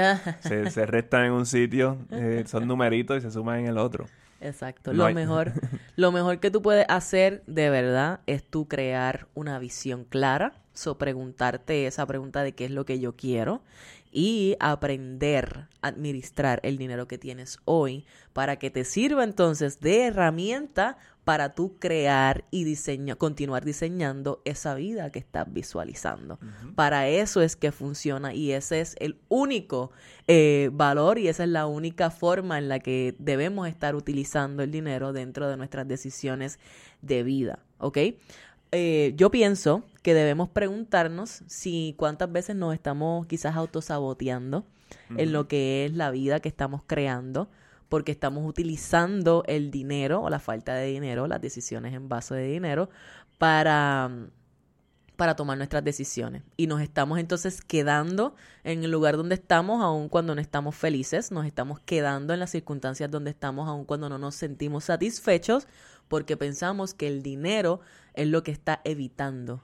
se, restan en un sitio, eh, son numeritos y se suman en el otro. Exacto. lo mejor, lo mejor que tú puedes hacer de verdad es tú crear una visión clara, so preguntarte esa pregunta de qué es lo que yo quiero y aprender a administrar el dinero que tienes hoy para que te sirva entonces de herramienta para tú crear y diseñar, continuar diseñando esa vida que estás visualizando. Para eso es que funciona y ese es el único eh, valor y esa es la única forma en la que debemos estar utilizando el dinero dentro de nuestras decisiones de vida, ¿ok? Eh, yo pienso que debemos preguntarnos si cuántas veces nos estamos quizás autosaboteando en lo que es la vida que estamos creando porque estamos utilizando el dinero o la falta de dinero, las decisiones en base de dinero, para, para tomar nuestras decisiones. Y nos estamos entonces quedando en el lugar donde estamos, aun cuando no estamos felices, nos estamos quedando en las circunstancias donde estamos, aun cuando no nos sentimos satisfechos, porque pensamos que el dinero es lo que está evitando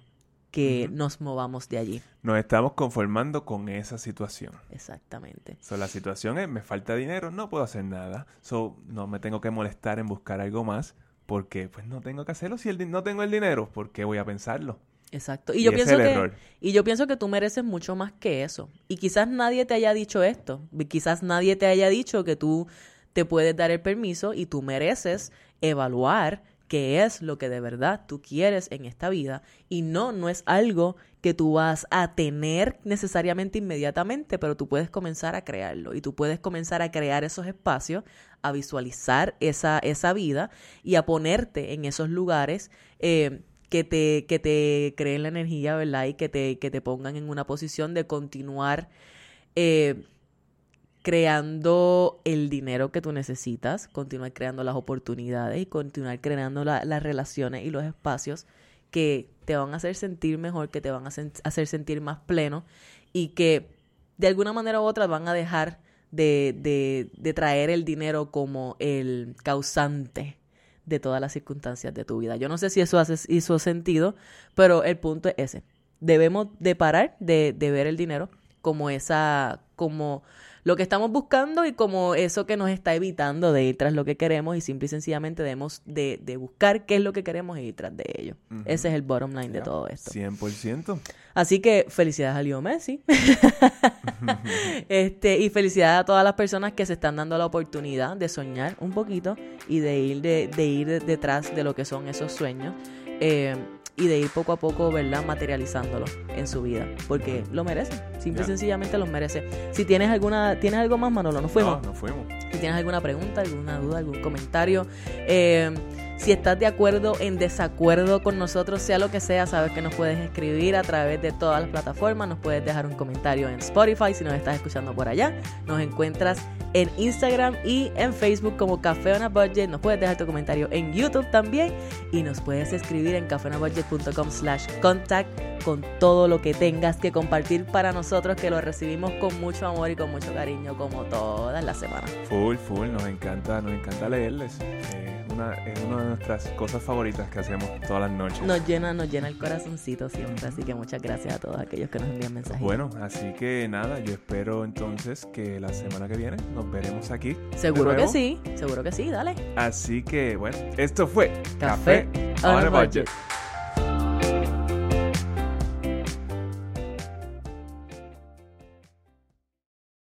que nos movamos de allí. Nos estamos conformando con esa situación. Exactamente. So, la situación es, me falta dinero, no puedo hacer nada. So, no me tengo que molestar en buscar algo más porque pues no tengo que hacerlo. Si el no tengo el dinero, ¿por qué voy a pensarlo? Exacto. Y, yo pienso que y yo pienso que tú mereces mucho más que eso. Y quizás nadie te haya dicho esto. Quizás nadie te haya dicho que tú te puedes dar el permiso y tú mereces evaluar qué es lo que de verdad tú quieres en esta vida y no, no es algo que tú vas a tener necesariamente inmediatamente, pero tú puedes comenzar a crearlo y tú puedes comenzar a crear esos espacios, a visualizar esa, esa vida y a ponerte en esos lugares eh, que, te, que te creen la energía, ¿verdad? Y que te, que te pongan en una posición de continuar. Eh, creando el dinero que tú necesitas, continuar creando las oportunidades y continuar creando las relaciones y los espacios que te van a hacer sentir mejor, que te van a hacer sentir más pleno y que de alguna manera u otra van a dejar de, de, traer el dinero como el causante de todas las circunstancias de tu vida. Yo no sé si eso hace, hizo sentido, pero el punto es ese. Debemos de parar de, de ver el dinero como esa, como lo que estamos buscando y como eso que nos está evitando de ir tras lo que queremos y simple y sencillamente debemos de, buscar qué es lo que queremos y ir tras de ello. Ese es el bottom line de todo esto. 100%. Así que felicidades a Leo Messi. [LAUGHS] este, y felicidades a todas las personas que se están dando la oportunidad de soñar un poquito y de ir, de, de ir detrás de lo que son esos sueños. Eh, y de ir poco a poco, ¿verdad? Materializándolo en su vida, porque lo merece, simple y sencillamente lo merece. Si tienes alguna, ¿tienes algo más, Manolo? ¿No fuimos? No, no fuimos. Si tienes alguna pregunta, alguna duda, algún comentario, eh, Si estás de acuerdo, en desacuerdo con nosotros, sea lo que sea, sabes que nos puedes escribir a través de todas las plataformas, nos puedes dejar un comentario en Spotify si nos estás escuchando por allá. Nos encuentras en Instagram y en Facebook como Café on a Budget. Nos puedes dejar tu comentario en YouTube también y nos puedes escribir en cafeonabudget.com slash contact con todo lo que tengas que compartir para nosotros que lo recibimos con mucho amor y con mucho cariño como todas las semanas. Full, full, nos encanta, nos encanta leerles. Eh, una, es una de nuestras cosas favoritas que hacemos todas las noches. Nos llena, nos llena el corazoncito siempre, así que muchas gracias a todos aquellos que nos envían mensajes. Bueno, así que nada, yo espero entonces que la semana que viene nos veremos aquí. seguro que sí, seguro que sí, dale. Así que bueno, esto fue Café on a budget. budget.